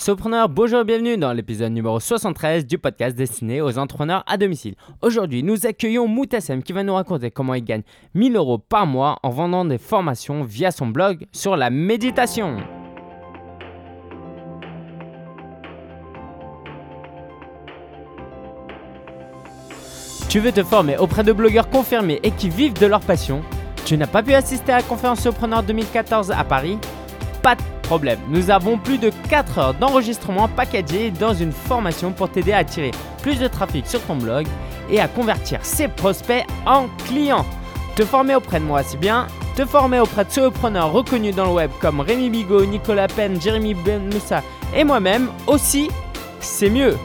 Sopreneur, bonjour et bienvenue dans l'épisode numéro 73 du podcast destiné aux entrepreneurs à domicile. Aujourd'hui, nous accueillons Moutassem qui va nous raconter comment il gagne 1000 euros par mois en vendant des formations via son blog sur la méditation. Tu veux te former auprès de blogueurs confirmés et qui vivent de leur passion? Tu n'as pas pu assister à la conférence Sopreneur 2014 à Paris? Pas de nous avons plus de 4 heures d'enregistrement packagé dans une formation pour t'aider à attirer plus de trafic sur ton blog et à convertir ses prospects en clients. Te former auprès de moi, c'est bien. Te former auprès de solopreneurs reconnus dans le web comme Rémi Bigot, Nicolas Penn, Jérémy Ben Moussa et moi-même aussi, c'est mieux.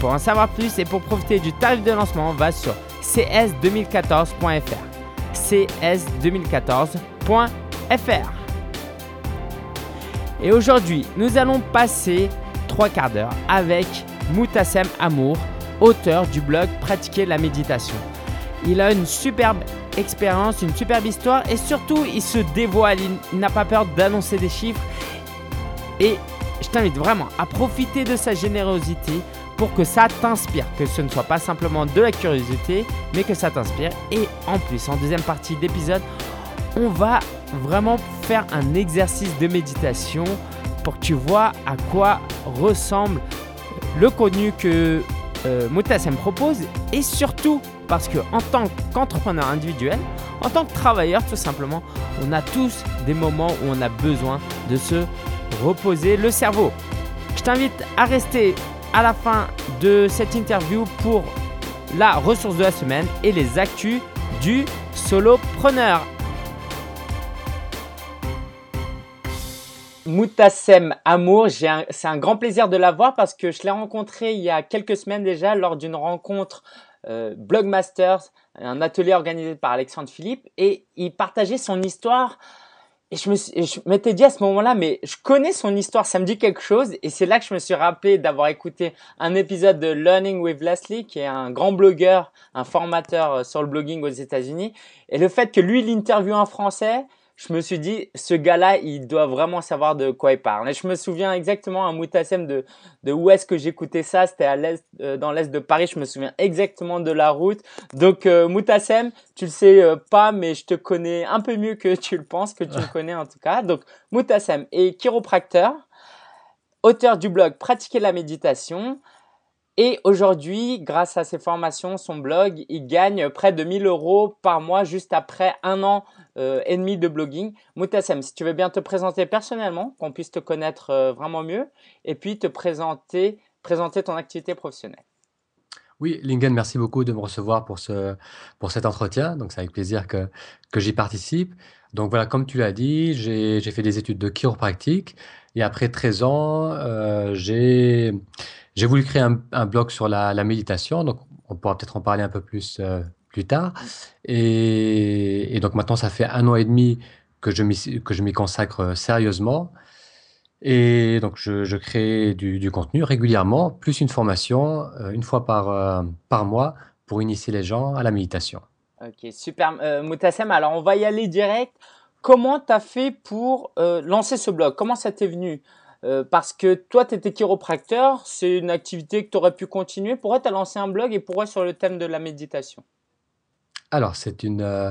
Pour en savoir plus et pour profiter du tarif de lancement, va sur cs2014.fr. cs2014.fr. Et aujourd'hui, nous allons passer trois quarts d'heure avec Moutassem Amour, auteur du blog Pratiquer la méditation. Il a une superbe expérience, une superbe histoire et surtout il se dévoile, il n'a pas peur d'annoncer des chiffres. Et je t'invite vraiment à profiter de sa générosité pour que ça t'inspire, que ce ne soit pas simplement de la curiosité, mais que ça t'inspire. Et en plus, en deuxième partie d'épisode, on va vraiment faire un exercice de méditation pour que tu vois à quoi ressemble le contenu que euh, Moutassem propose et surtout parce que en tant qu'entrepreneur individuel, en tant que travailleur tout simplement, on a tous des moments où on a besoin de se reposer le cerveau. Je t'invite à rester à la fin de cette interview pour la ressource de la semaine et les actus du solopreneur. Moutassem Amour, c'est un grand plaisir de l'avoir parce que je l'ai rencontré il y a quelques semaines déjà lors d'une rencontre euh, Blogmasters, un atelier organisé par Alexandre Philippe, et il partageait son histoire. Et je m'étais dit à ce moment-là, mais je connais son histoire, ça me dit quelque chose. Et c'est là que je me suis rappelé d'avoir écouté un épisode de Learning with Leslie, qui est un grand blogueur, un formateur euh, sur le blogging aux États-Unis. Et le fait que lui l'interviewe en français, je me suis dit, ce gars-là, il doit vraiment savoir de quoi il parle. Et je me souviens exactement à Moutassem de, où est-ce que j'écoutais ça. C'était à l'est, euh, dans l'est de Paris. Je me souviens exactement de la route. Donc, euh, Moutassem, tu le sais euh, pas, mais je te connais un peu mieux que tu le penses, que tu le connais en tout cas. Donc, Moutassem est chiropracteur, auteur du blog Pratiquer la méditation. Et aujourd'hui, grâce à ses formations, son blog, il gagne près de 1000 euros par mois juste après un an euh, et demi de blogging. Moutassem, si tu veux bien te présenter personnellement, qu'on puisse te connaître euh, vraiment mieux, et puis te présenter, présenter ton activité professionnelle. Oui, Lingen, merci beaucoup de me recevoir pour, ce, pour cet entretien. Donc, c'est avec plaisir que, que j'y participe. Donc, voilà, comme tu l'as dit, j'ai fait des études de chiropractique. Et après 13 ans, euh, j'ai voulu créer un, blog sur la, méditation, donc on pourra peut-être en parler un peu plus euh, plus tard. Et, donc maintenant, ça fait un an et demi que je m'y consacre euh, sérieusement. Et donc, je, crée du, contenu régulièrement, plus une formation, euh, une fois par, mois, pour initier les gens à la méditation. Ok, super. Moutassem, alors on va y aller direct. Comment tu as fait pour lancer ce blog? Comment ça t'est venu? Euh, parce que toi, tu étais chiropracteur, c'est une activité que tu aurais pu continuer. Pourquoi tu as lancé un blog et pourquoi sur le thème de la méditation? Alors, c'est une, euh,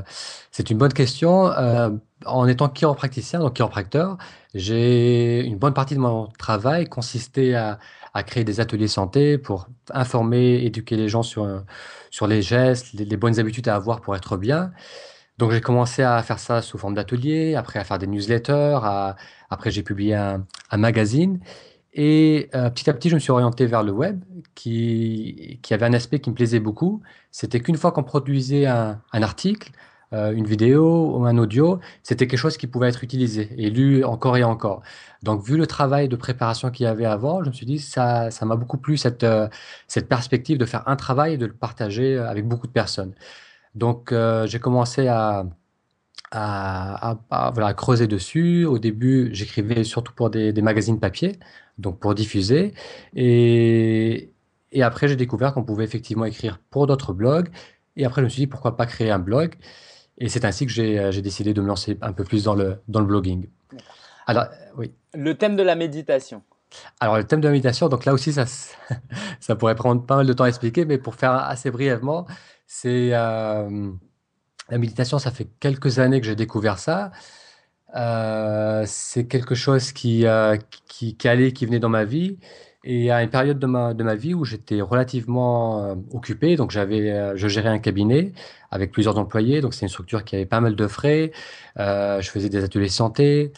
une bonne question. Euh, en étant chiropracticien, donc chiropracteur, j'ai une bonne partie de mon travail consistait à, à créer des ateliers santé pour informer, éduquer les gens sur, sur les gestes, les bonnes habitudes à avoir pour être bien. Donc j'ai commencé à faire ça sous forme d'atelier, après à faire des newsletters, après j'ai publié un, magazine. Et euh, petit à petit, je me suis orienté vers le web, qui, qui avait un aspect qui me plaisait beaucoup. C'était qu'une fois qu'on produisait un, article, euh, une vidéo ou un audio, c'était quelque chose qui pouvait être utilisé et lu encore et encore. Donc, vu le travail de préparation qu'il y avait avant, je me suis dit, ça, ça m'a beaucoup plu cette, euh, cette perspective de faire un travail et de le partager avec beaucoup de personnes. Donc, euh, j'ai commencé à, à, voilà, creuser dessus. Au début, j'écrivais surtout pour des, magazines papier, donc pour diffuser. Et, et après, j'ai découvert qu'on pouvait effectivement écrire pour d'autres blogs. Et après, je me suis dit, pourquoi pas créer un blog? Et c'est ainsi que j'ai décidé de me lancer un peu plus dans le, dans le blogging. Alors, oui. Le thème de la méditation. Alors, le thème de la méditation, donc là aussi, ça, ça pourrait prendre pas mal de temps à expliquer, mais pour faire assez brièvement, c'est euh, la méditation, ça fait quelques années que j'ai découvert ça. Euh, c'est quelque chose qui, euh, qui, qui, allait, qui venait dans ma vie. Et à une période de ma, de ma vie où j'étais relativement euh, occupé, donc j'avais, je gérais un cabinet avec plusieurs employés, donc c'est une structure qui avait pas mal de frais. Je faisais des ateliers santé,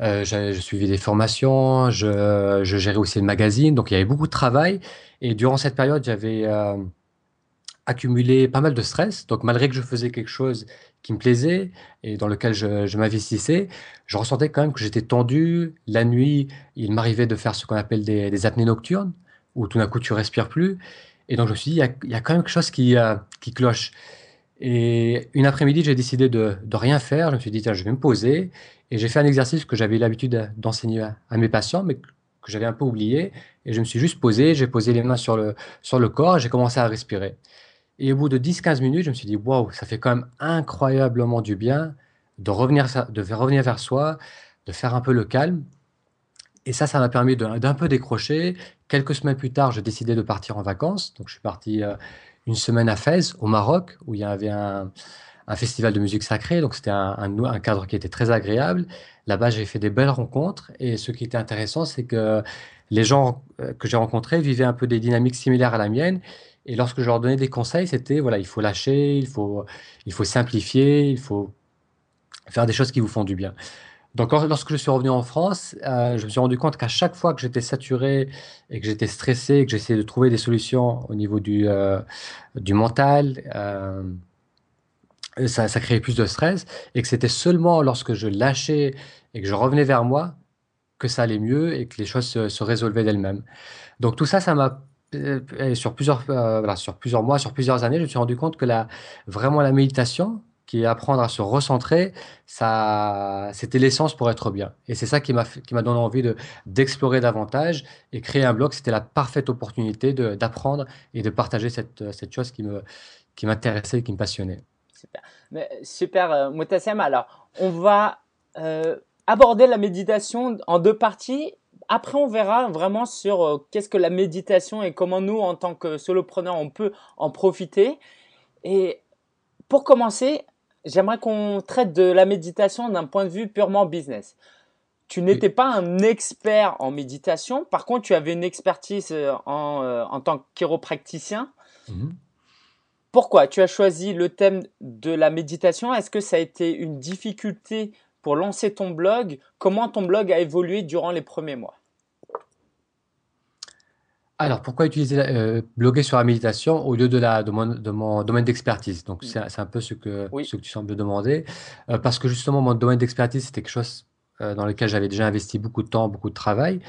je, suivais des formations, je, gérais aussi le magazine, donc il y avait beaucoup de travail. Et durant cette période, j'avais accumulé pas mal de stress. Donc malgré que je faisais quelque chose qui me plaisait et dans lequel je, m'investissais, je ressentais quand même que j'étais tendu. La nuit, il m'arrivait de faire ce qu'on appelle des, apnées nocturnes, où tout d'un coup tu respires plus. Et donc je me suis dit, il y a, quand même quelque chose qui, euh, qui cloche. Et une après-midi, j'ai décidé de, de, rien faire. Je me suis dit, tiens, je vais me poser. Et j'ai fait un exercice que j'avais l'habitude d'enseigner à, à, mes patients, mais que j'avais un peu oublié. Et je me suis juste posé, j'ai posé les mains sur le, sur le corps, j'ai commencé à respirer. Et au bout de 10-15 minutes, je me suis dit, waouh, ça fait quand même incroyablement du bien de revenir, de revenir vers soi, de faire un peu le calme. Et ça, ça m'a permis d'un peu décrocher. Quelques semaines plus tard, j'ai décidé de partir en vacances. Donc, je suis parti euh, une semaine à Fès, au Maroc, où il y avait un, festival de musique sacrée. Donc, c'était un, cadre qui était très agréable. Là-bas, j'ai fait des belles rencontres. Et ce qui était intéressant, c'est que les gens euh, que j'ai rencontrés vivaient un peu des dynamiques similaires à la mienne. Et lorsque je leur donnais des conseils, c'était voilà, il faut lâcher, il faut, il faut simplifier, il faut faire des choses qui vous font du bien. Donc, lorsque je suis revenu en France, euh, je me suis rendu compte qu'à chaque fois que j'étais saturé et que j'étais stressé, et que j'essayais de trouver des solutions au niveau du, euh, du mental, euh, ça, ça, créait plus de stress et que c'était seulement lorsque je lâchais et que je revenais vers moi que ça allait mieux et que les choses se, se résolvaient d'elles-mêmes. Donc, tout ça, ça m'a sur plusieurs, euh, voilà, sur plusieurs mois, sur plusieurs années, je me suis rendu compte que la, vraiment la méditation, qui est apprendre à se recentrer, ça, c'était l'essence pour être bien. Et c'est ça qui m'a, qui m'a donné envie de, d'explorer davantage et créer un blog. C'était la parfaite opportunité d'apprendre et de partager cette, cette chose qui me, qui m'intéressait et qui me passionnait. Super, Mais, super euh. Alors, on va euh, aborder la méditation en deux parties après, on verra vraiment sur euh, qu'est-ce que la méditation et comment nous, en tant que solopreneurs, on peut en profiter. Et pour commencer, j'aimerais qu'on traite de la méditation d'un point de vue purement business. Tu n'étais pas un expert en méditation, par contre, tu avais une expertise euh, en, euh, en tant que chiropracticien. Mmh. Pourquoi tu as choisi le thème de la méditation? Est-ce que ça a été une difficulté pour lancer ton blog? Comment ton blog a évolué durant les premiers mois? Alors, pourquoi utiliser euh, bloguer sur la méditation au lieu de, la, de, mon, de mon domaine d'expertise? Donc, c'est un peu ce que, oui. ce que tu sembles demander. Euh, parce que justement, mon domaine d'expertise, c'était quelque chose euh, dans lequel j'avais déjà investi beaucoup de temps, beaucoup de travail.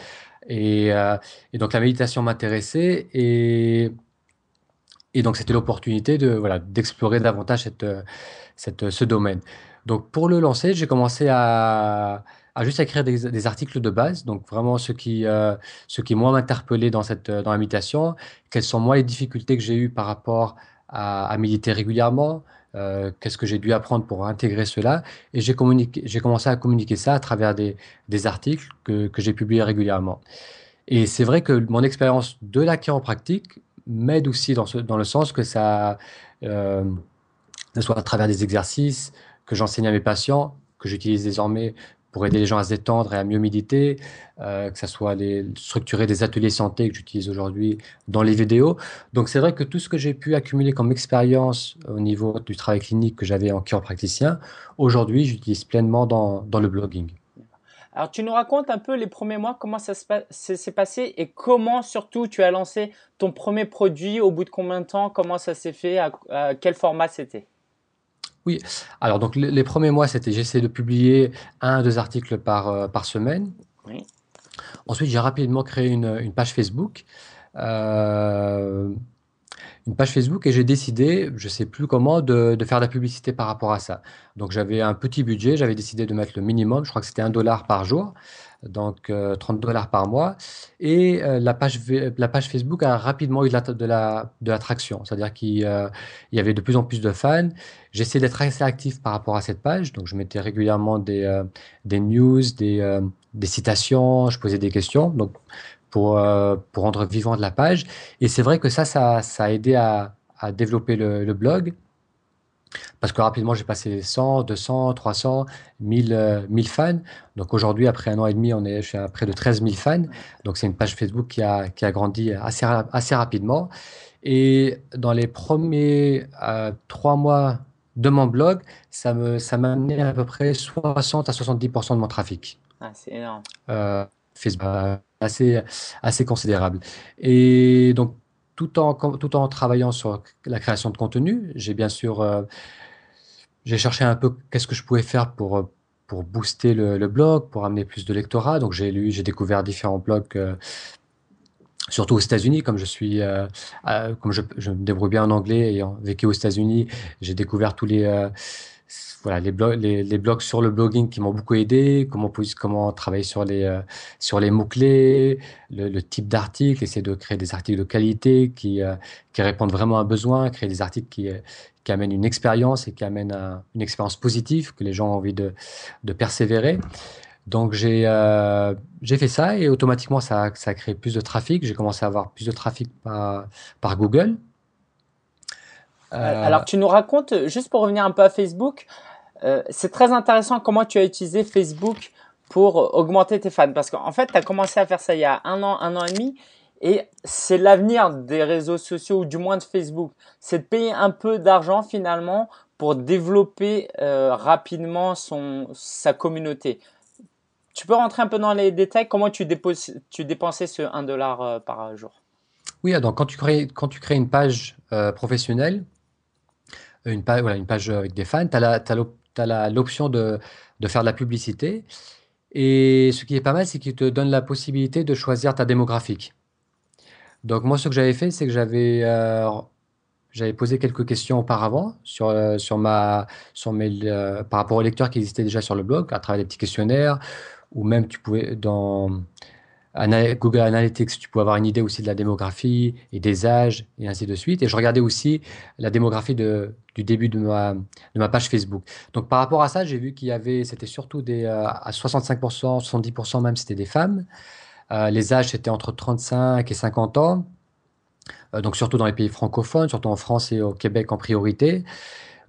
Et, et donc, la méditation m'intéressait. Et, et donc, c'était l'opportunité de voilà d'explorer davantage cette, cette, ce domaine. Donc, pour le lancer, j'ai commencé à à juste écrire des, articles de base, donc vraiment ce qui, euh, ce qui moi m'interpellait dans cette dans l'invitation, quelles sont moi les difficultés que j'ai eues par rapport à, à méditer régulièrement, euh, qu'est-ce que j'ai dû apprendre pour intégrer cela, et j'ai commencé à communiquer ça à travers des, des articles que, que j'ai publiés régulièrement. Et c'est vrai que mon expérience de la chiropractique m'aide aussi dans, ce, dans le sens que ça, euh, soit à travers des exercices que j'enseigne à mes patients, que j'utilise désormais pour aider les gens à se détendre et à mieux méditer, euh, que ce soit structurer des ateliers santé que j'utilise aujourd'hui dans les vidéos. Donc c'est vrai que tout ce que j'ai pu accumuler comme expérience au niveau du travail clinique que j'avais en chiropraticien, aujourd'hui j'utilise pleinement dans, dans le blogging. Alors tu nous racontes un peu les premiers mois, comment ça s'est passé et comment surtout tu as lancé ton premier produit, au bout de combien de temps, comment ça s'est fait, à quel format c'était? Oui, alors donc les, les premiers mois, c'était j'essaie de publier un, deux articles par, euh, par semaine. Oui. Ensuite, j'ai rapidement créé une, une page Facebook. Euh, une page Facebook et j'ai décidé, je sais plus comment, de, de, faire de la publicité par rapport à ça. Donc j'avais un petit budget, j'avais décidé de mettre le minimum, je crois que c'était un dollar par jour donc euh, 30 dollars par mois. Et euh, la, page, Facebook a rapidement eu de, la, de, la, c'est-à-dire qu'il euh, y avait de plus en plus de fans. J'essayais d'être assez actif par rapport à cette page, donc je mettais régulièrement des, euh, des news, des, euh, des citations, je posais des questions. Donc, pour, euh, pour rendre vivante la page. Et c'est vrai que ça, ça, a aidé à, à développer le, blog. Parce que rapidement, j'ai passé 100, 200, 300, 1000, 1000 fans. Donc aujourd'hui, après un an et demi, on est, je suis à près de 13 000 fans. Donc c'est une page Facebook qui a, qui a grandi assez, assez rapidement. Et dans les premiers euh, trois mois de mon blog, ça me ça m'a amené à peu près 60 à 70% de mon trafic. Ah, c'est énorme. Euh, Facebook, assez, assez considérable. Et donc, tout en, tout en travaillant sur la création de contenu, j'ai bien sûr euh, cherché un peu qu'est-ce que je pouvais faire pour, pour booster le, blog, pour amener plus de lectorat. Donc j'ai lu, j'ai découvert différents blogs, euh, surtout aux États-Unis, comme je suis, euh, euh comme je, je, me débrouille bien en anglais ayant vécu aux États-Unis, j'ai découvert tous les euh, voilà, les, blogs, les, blogs sur le blogging qui m'ont beaucoup aidé, comment, comment travailler sur les, euh, sur les mots-clés, le, le, type d'article, essayer de créer des articles de qualité qui, euh, qui répondent vraiment à un besoin, créer des articles qui, euh, qui amènent une expérience et qui amènent un, une expérience positive, que les gens ont envie de, de persévérer. Donc j'ai j'ai fait ça et automatiquement ça, ça a créé plus de trafic. J'ai commencé à avoir plus de trafic par, par Google. Euh... Alors tu nous racontes, juste pour revenir un peu à Facebook, euh, c'est très intéressant comment tu as utilisé Facebook pour augmenter tes fans. Parce qu'en fait, tu as commencé à faire ça il y a un an, un an et demi. Et c'est l'avenir des réseaux sociaux, ou du moins de Facebook. C'est de payer un peu d'argent finalement pour développer euh, rapidement son, sa communauté. Tu peux rentrer un peu dans les détails? Comment tu, déposes, tu dépensais ce 1 dollar euh, par jour? Oui, donc quand tu crées, quand tu crées une page euh, professionnelle, une page, voilà, une page avec des fans, tu as, l'option de, de, faire de la publicité. Et ce qui est pas mal, c'est qu'il te donne la possibilité de choisir ta démographique. Donc moi, ce que j'avais fait, c'est que j'avais euh, posé quelques questions auparavant sur, euh, sur ma, sur mes, euh, par rapport aux lecteurs qui existaient déjà sur le blog, à travers des petits questionnaires, ou même tu pouvais, Google Analytics, tu pouvais avoir une idée aussi de la démographie et des âges, et ainsi de suite. Et je regardais aussi la démographie de, du début de ma, de ma page Facebook. Donc par rapport à ça, j'ai vu qu'il y avait, c'était surtout des, euh, à 65%, 70% même, c'était des femmes. Euh, les âges, c'était entre 35 et 50 ans. Euh, donc surtout dans les pays francophones, surtout en France et au Québec en priorité.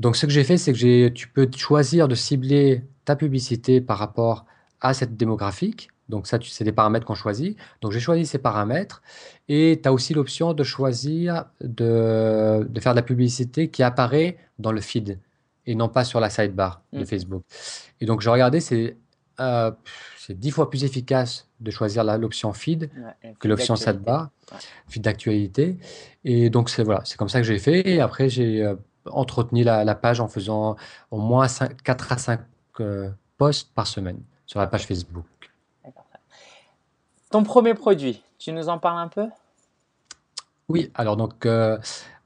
Donc ce que j'ai fait, c'est que tu peux choisir de cibler ta publicité par rapport à cette démographique. Donc ça, c'est des paramètres qu'on choisit. Donc j'ai choisi ces paramètres. Et tu as aussi l'option de choisir de, de, faire de la publicité qui apparaît dans le feed et non pas sur la sidebar mmh. de Facebook. Et donc j'ai regardé, c'est euh, dix fois plus efficace de choisir l'option feed ouais, que l'option sidebar, ouais. feed d'actualité. Et donc c'est voilà, c'est comme ça que j'ai fait. Et après j'ai euh, entretenu la, la, page en faisant au moins 5, 4 à 5 euh, posts par semaine sur la page Facebook. Ton premier produit, tu nous en parles un peu? Oui, alors donc euh,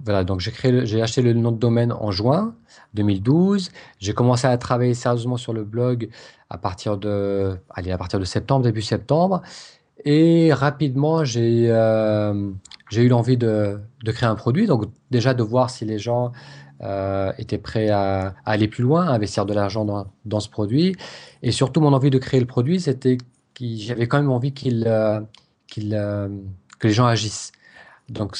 voilà, donc j'ai créé, j'ai acheté le nom de domaine en juin 2012. J'ai commencé à travailler sérieusement sur le blog à partir de, allez, à partir de septembre, début septembre, et rapidement j'ai euh, j'ai eu l'envie de, de, créer un produit. Donc déjà de voir si les gens euh, étaient prêts à, à, aller plus loin, à investir de l'argent dans, dans ce produit, et surtout mon envie de créer le produit, c'était j'avais quand même envie euh, qu'il, euh, que les gens agissent. Donc,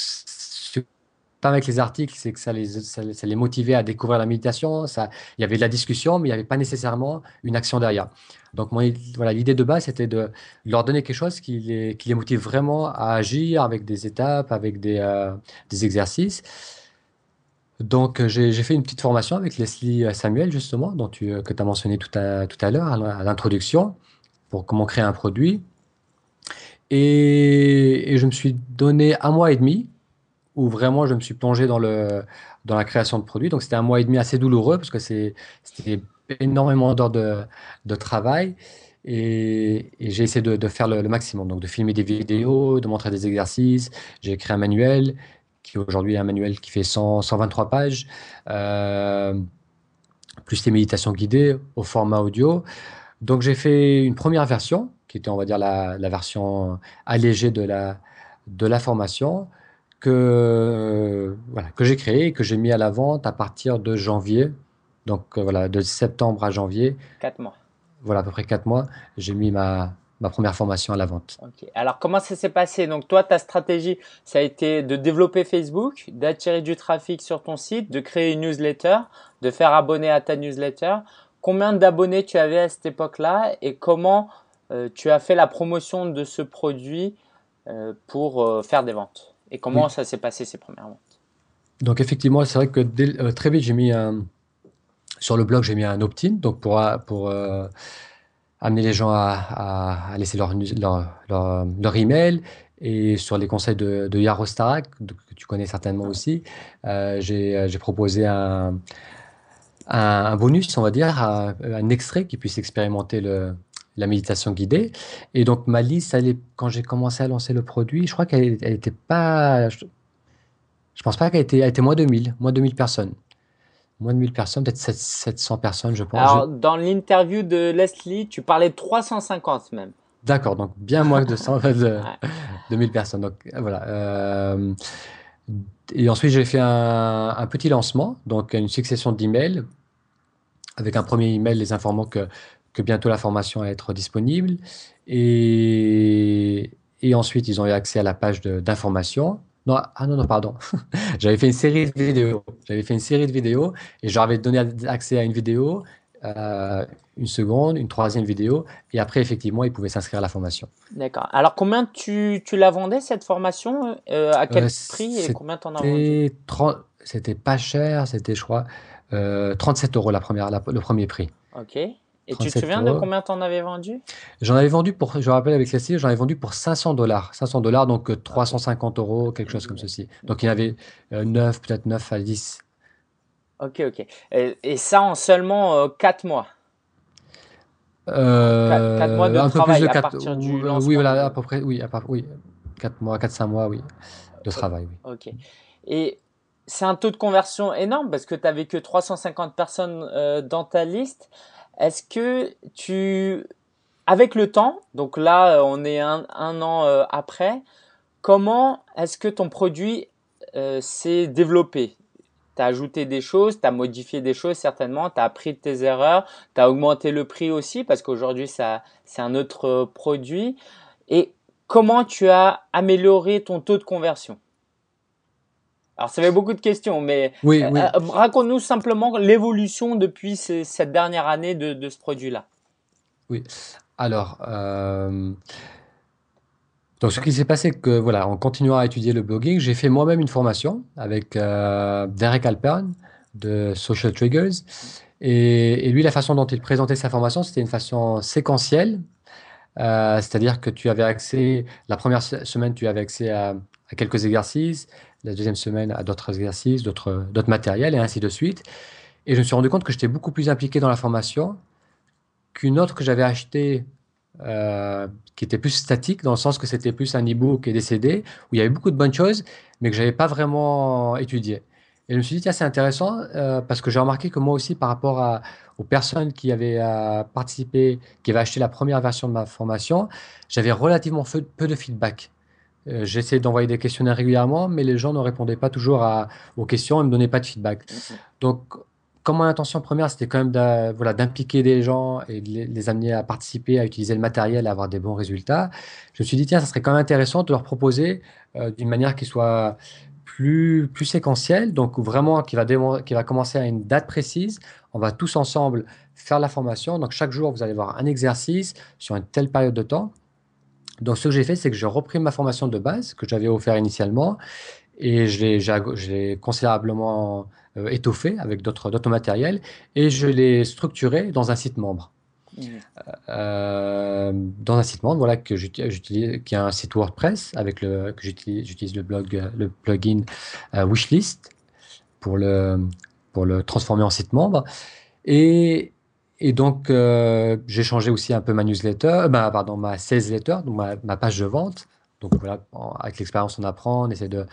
pas avec les articles, c'est que ça les, ça, ça, les motivait à découvrir la méditation. Ça, il y avait de la discussion, mais il n'y avait pas nécessairement une action derrière. Donc, moi, voilà, l'idée de base, c'était de leur donner quelque chose qui les, qui les motive vraiment à agir avec des étapes, avec des, euh, des exercices. Donc, j'ai, j'ai fait une petite formation avec Leslie Samuel, justement, dont tu, que tu as mentionné tout à, tout à l'heure, à l'introduction pour comment créer un produit. Et, je me suis donné un mois et demi où vraiment je me suis plongé dans, le, dans la création de produits. Donc c'était un mois et demi assez douloureux parce que c'était énormément d'heures de, travail. Et, j'ai essayé de, faire le, le, maximum, donc de filmer des vidéos, de montrer des exercices. J'ai écrit un manuel qui aujourd'hui est un manuel qui fait 100, 123 pages, euh, plus les méditations guidées au format audio. Donc j'ai fait une première version, qui était, on va dire, la, la version allégée de la, de la formation, que, euh, voilà, que j'ai créée et que j'ai mis à la vente à partir de janvier. Donc euh, voilà, de septembre à janvier. Quatre mois. Voilà, à peu près quatre mois. J'ai mis ma, ma première formation à la vente. Alors comment ça s'est passé? Donc toi, ta stratégie, ça a été de développer Facebook, d'attirer du trafic sur ton site, de créer une newsletter, de faire abonner à ta newsletter. Combien d'abonnés tu avais à cette époque-là et comment euh, tu as fait la promotion de ce produit euh, pour euh, faire des ventes Et comment ça s'est passé ces premières ventes? Donc effectivement, c'est vrai que très vite, j'ai mis un... Sur le blog, j'ai mis un opt-in, donc pour, pour amener les gens à, laisser leur, leur, leur, email. Et sur les conseils de, de Yarostarak, que tu connais certainement aussi, euh, j'ai proposé un, un, bonus, on va dire, un, extrait qui puisse expérimenter le, la méditation guidée. Et donc, ma liste, elle est, quand j'ai commencé à lancer le produit, je crois qu'elle n'était pas. Je, je pense pas qu'elle était, elle était moins de 1000, moins de 1000 personnes. Moins de 1000 personnes, peut-être 700 personnes, je pense. Alors, dans l'interview de Leslie, tu parlais de 350 même. D'accord, donc bien moins de, 100, de, 1000 personnes. Donc, voilà. Euh, et ensuite, j'ai fait un, un, petit lancement, donc une succession d'emails, avec un premier email les informant que, que bientôt la formation allait être disponible. Et, et ensuite, ils ont eu accès à la page d'information. Non, ah non, non, pardon. J'avais fait une série de vidéos. J'avais fait une série de vidéos et j'avais donné accès à une vidéo, euh, une seconde, une troisième vidéo. Et après, effectivement, ils pouvaient s'inscrire à la formation. D'accord. Alors, combien tu, tu la vendais, cette formation euh, À quel euh, prix et combien tu en as vendu? C'était pas cher. C'était, je crois, 37 euros la première, le premier prix. OK. Et tu te souviens de combien tu en avais vendu? J'en avais vendu pour, je rappelle avec Leslie, j'en avais vendu pour 500 dollars. 500 dollars, donc 350 euh, euros, quelque chose comme ceci. Donc il y en avait 9, euh, peut-être 9 à 10. Ok, ok. Et, ça en seulement 4 euh, mois 4, mois de travail à partir du lancement Oui, voilà, à peu près, oui, à peu, oui. 4 mois, 4-5 mois, oui, de travail, oui. Ok. Et c'est un taux de conversion énorme parce que tu n'avais que 350 personnes dans ta liste. Est-ce que tu, avec le temps, donc là on est un, an euh, après, comment est-ce que ton produit euh, s'est développé? Tu ajouté des choses, tu as modifié des choses certainement, tu as appris de tes erreurs, tu as augmenté le prix aussi parce qu'aujourd'hui c'est un autre produit. Et comment tu as amélioré ton taux de conversion? Alors, ça fait beaucoup de questions, mais oui, euh, euh, raconte-nous simplement l'évolution depuis cette dernière année de, ce produit-là. Oui. Alors, euh, donc ce qui s'est passé, que voilà, en continuant à étudier le blogging, j'ai fait moi-même une formation avec Derek Alpern de Social Triggers. Et, lui, la façon dont il présentait sa formation, c'était une façon séquentielle. C'est-à-dire que tu avais accès, la première semaine, tu avais accès à quelques exercices la deuxième semaine à d'autres exercices, d'autres matériels, et ainsi de suite. Et je me suis rendu compte que j'étais beaucoup plus impliqué dans la formation qu'une autre que j'avais achetée, euh, qui était plus statique, dans le sens que c'était plus un e-book et des CD, où il y avait beaucoup de bonnes choses, mais que je n'avais pas vraiment étudié. Et je me suis dit, tiens, c'est intéressant, euh, parce que j'ai remarqué que moi aussi, par rapport aux personnes qui avaient euh, participé, qui avaient acheté la première version de ma formation, j'avais relativement peu de feedback. Euh, j'essayais d'envoyer des questionnaires régulièrement, mais les gens ne répondaient pas toujours à, aux questions et ne me donnaient pas de feedback. Donc, comme mon intention première, c'était quand même voilà, d'impliquer des gens et de les, amener à participer, à utiliser le matériel, à avoir des bons résultats, je me suis dit, tiens, ça serait quand même intéressant de leur proposer euh, d'une manière qui soit plus, plus séquentielle, donc vraiment qui va, qui va commencer à une date précise. On va tous ensemble faire la formation. Donc, chaque jour, vous allez voir un exercice sur une telle période de temps. Donc, ce que j'ai fait, c'est que j'ai repris ma formation de base que j'avais offert initialement et je l'ai considérablement euh, étoffé avec d'autres matériels et je l'ai structuré dans un site membre. Mmh. Euh, dans un site membre voilà, que j'utilise, qui est un site WordPress avec le, que j'utilise, le, blog, le plugin euh, Wishlist pour le, pour le transformer en site membre. Et, et donc, euh, j'ai changé aussi un peu ma newsletter, bah, pardon, ma sales letter, donc ma, page de vente. Donc voilà, avec l'expérience, on apprend, on essaie de,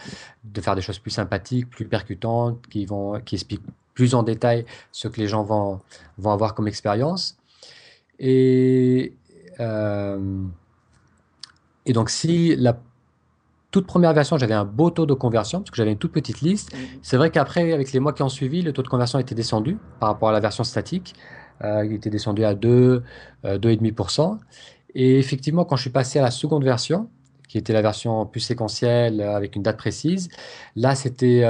de, faire des choses plus sympathiques, plus percutantes, qui, vont, qui expliquent plus en détail ce que les gens vont, vont avoir comme expérience. Et, euh, et donc, si la toute première version, j'avais un beau taux de conversion, parce que j'avais une toute petite liste, mmh. c'est vrai qu'après, avec les mois qui ont suivi, le taux de conversion était descendu par rapport à la version statique. Euh, il était descendu à 2, 2,5%. Euh, Et effectivement, quand je suis passé à la seconde version, qui était la version plus séquentielle euh, avec une date précise. Là, c'était,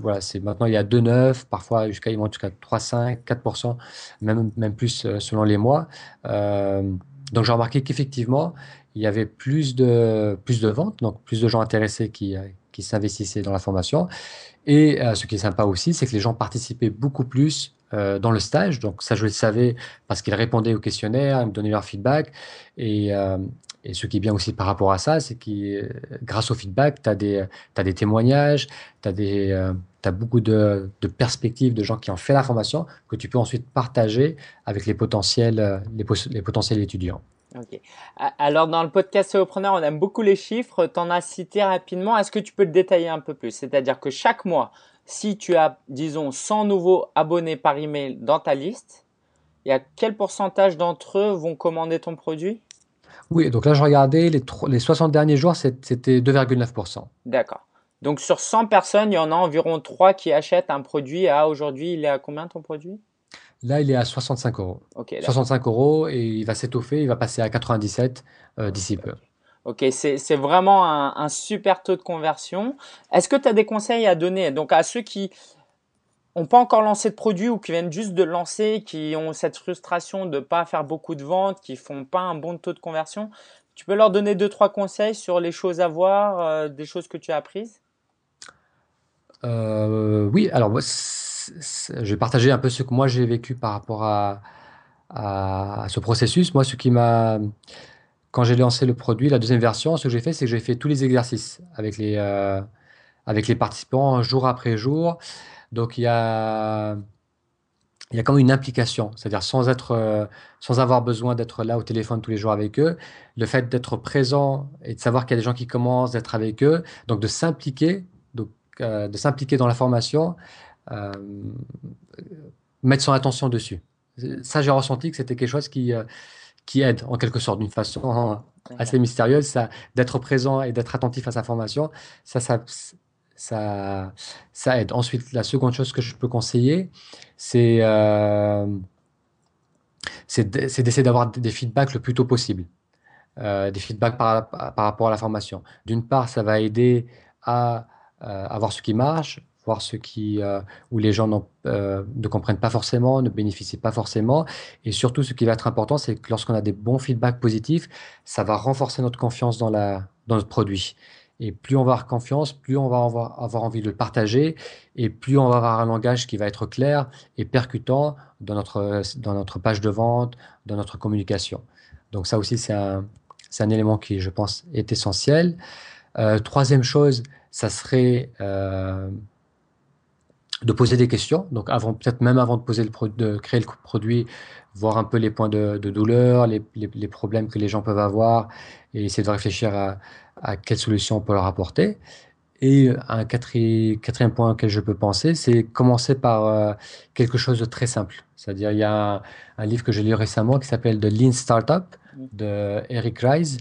voilà, c'est maintenant il y a 2,9, parfois jusqu'à jusqu'à 3,5, 4%, même, même plus selon les mois. donc j'ai remarqué qu'effectivement, il y avait plus de, plus de ventes, donc plus de gens intéressés qui, qui s'investissaient dans la formation. Et ce qui est sympa aussi, c'est que les gens participaient beaucoup plus dans le stage. Donc ça, je le savais parce qu'ils répondaient aux questionnaires, ils me donnaient leur feedback. Et, et ce qui est bien aussi par rapport à ça, c'est que grâce au feedback, tu as, as, des témoignages, tu as, euh, beaucoup de, de, perspectives de gens qui ont fait la formation que tu peux ensuite partager avec les potentiels, euh, les, potentiels étudiants. Ok. Alors, dans le podcast Preneur, on aime beaucoup les chiffres. Tu en as cité rapidement. Est-ce que tu peux le détailler un peu plus? C'est-à-dire que chaque mois, si tu as, disons, 100 nouveaux abonnés par email dans ta liste, il y a quel pourcentage d'entre eux vont commander ton produit? Oui, donc là, je regardais, les, les 60 derniers jours, c'était 2,9%. D'accord. Donc sur 100 personnes, il y en a environ 3 qui achètent un produit. À aujourd'hui, il est à combien ton produit? Là, il est à 65 euros. 65 euros et il va s'étoffer, il va passer à 97 euh, d'ici peu. Ok, c'est vraiment un, super taux de conversion. Est-ce que tu as des conseils à donner? Donc à ceux qui n'ont pas encore lancé de produit ou qui viennent juste de lancer, qui ont cette frustration de ne pas faire beaucoup de ventes, qui font pas un bon taux de conversion, tu peux leur donner deux trois conseils sur les choses à voir, euh, des choses que tu as apprises? Euh, Oui, alors je vais partager un peu ce que moi j'ai vécu par rapport à, à, ce processus. Moi, ce qui m'a quand j'ai lancé le produit, la deuxième version, ce que j'ai fait, c'est que j'ai fait tous les exercices avec les, euh, avec les participants jour après jour. Donc il y a, il y a quand même une implication, c'est-à-dire sans, être, euh, sans avoir besoin d'être là au téléphone tous les jours avec eux, le fait d'être présent et de savoir qu'il y a des gens qui commencent, d'être avec eux, donc de s'impliquer, donc, euh, de s'impliquer dans la formation, euh, mettre son attention dessus. Ça, j'ai ressenti que c'était quelque chose qui, qui aide en quelque sorte d'une façon assez mystérieuse, d'être présent et d'être attentif à sa formation. Ça, ça, ça, ça aide. Ensuite, la seconde chose que je peux conseiller, c'est euh, d'essayer d'avoir des feedbacks le plus tôt possible. Euh, des feedbacks par, par, rapport à la formation. D'une part, ça va aider à euh, voir ce qui marche, voir ce qui, euh, où les gens ne comprennent pas forcément, ne bénéficient pas forcément. Et surtout, ce qui va être important, c'est que lorsqu'on a des bons feedbacks positifs, ça va renforcer notre confiance dans, la, dans notre produit. Et plus on va avoir confiance, plus on va avoir, envie de le partager, et plus on va avoir un langage qui va être clair et percutant dans notre, dans notre page de vente, dans notre communication. Donc ça aussi, c'est un, un, élément qui, je pense, est essentiel. Euh, troisième chose, ça serait euh, de poser des questions. Donc avant, peut-être même avant de, poser le de créer le produit, voir un peu les points de, douleur, les, les, problèmes que les gens peuvent avoir, et essayer de réfléchir à, à quelle solution on peut leur apporter. Et un quatrième, quatrième point auquel je peux penser, c'est commencer par euh, quelque chose de très simple. C'est-à-dire, il y a un, livre que j'ai lu récemment qui s'appelle The Lean Startup de Eric Ries,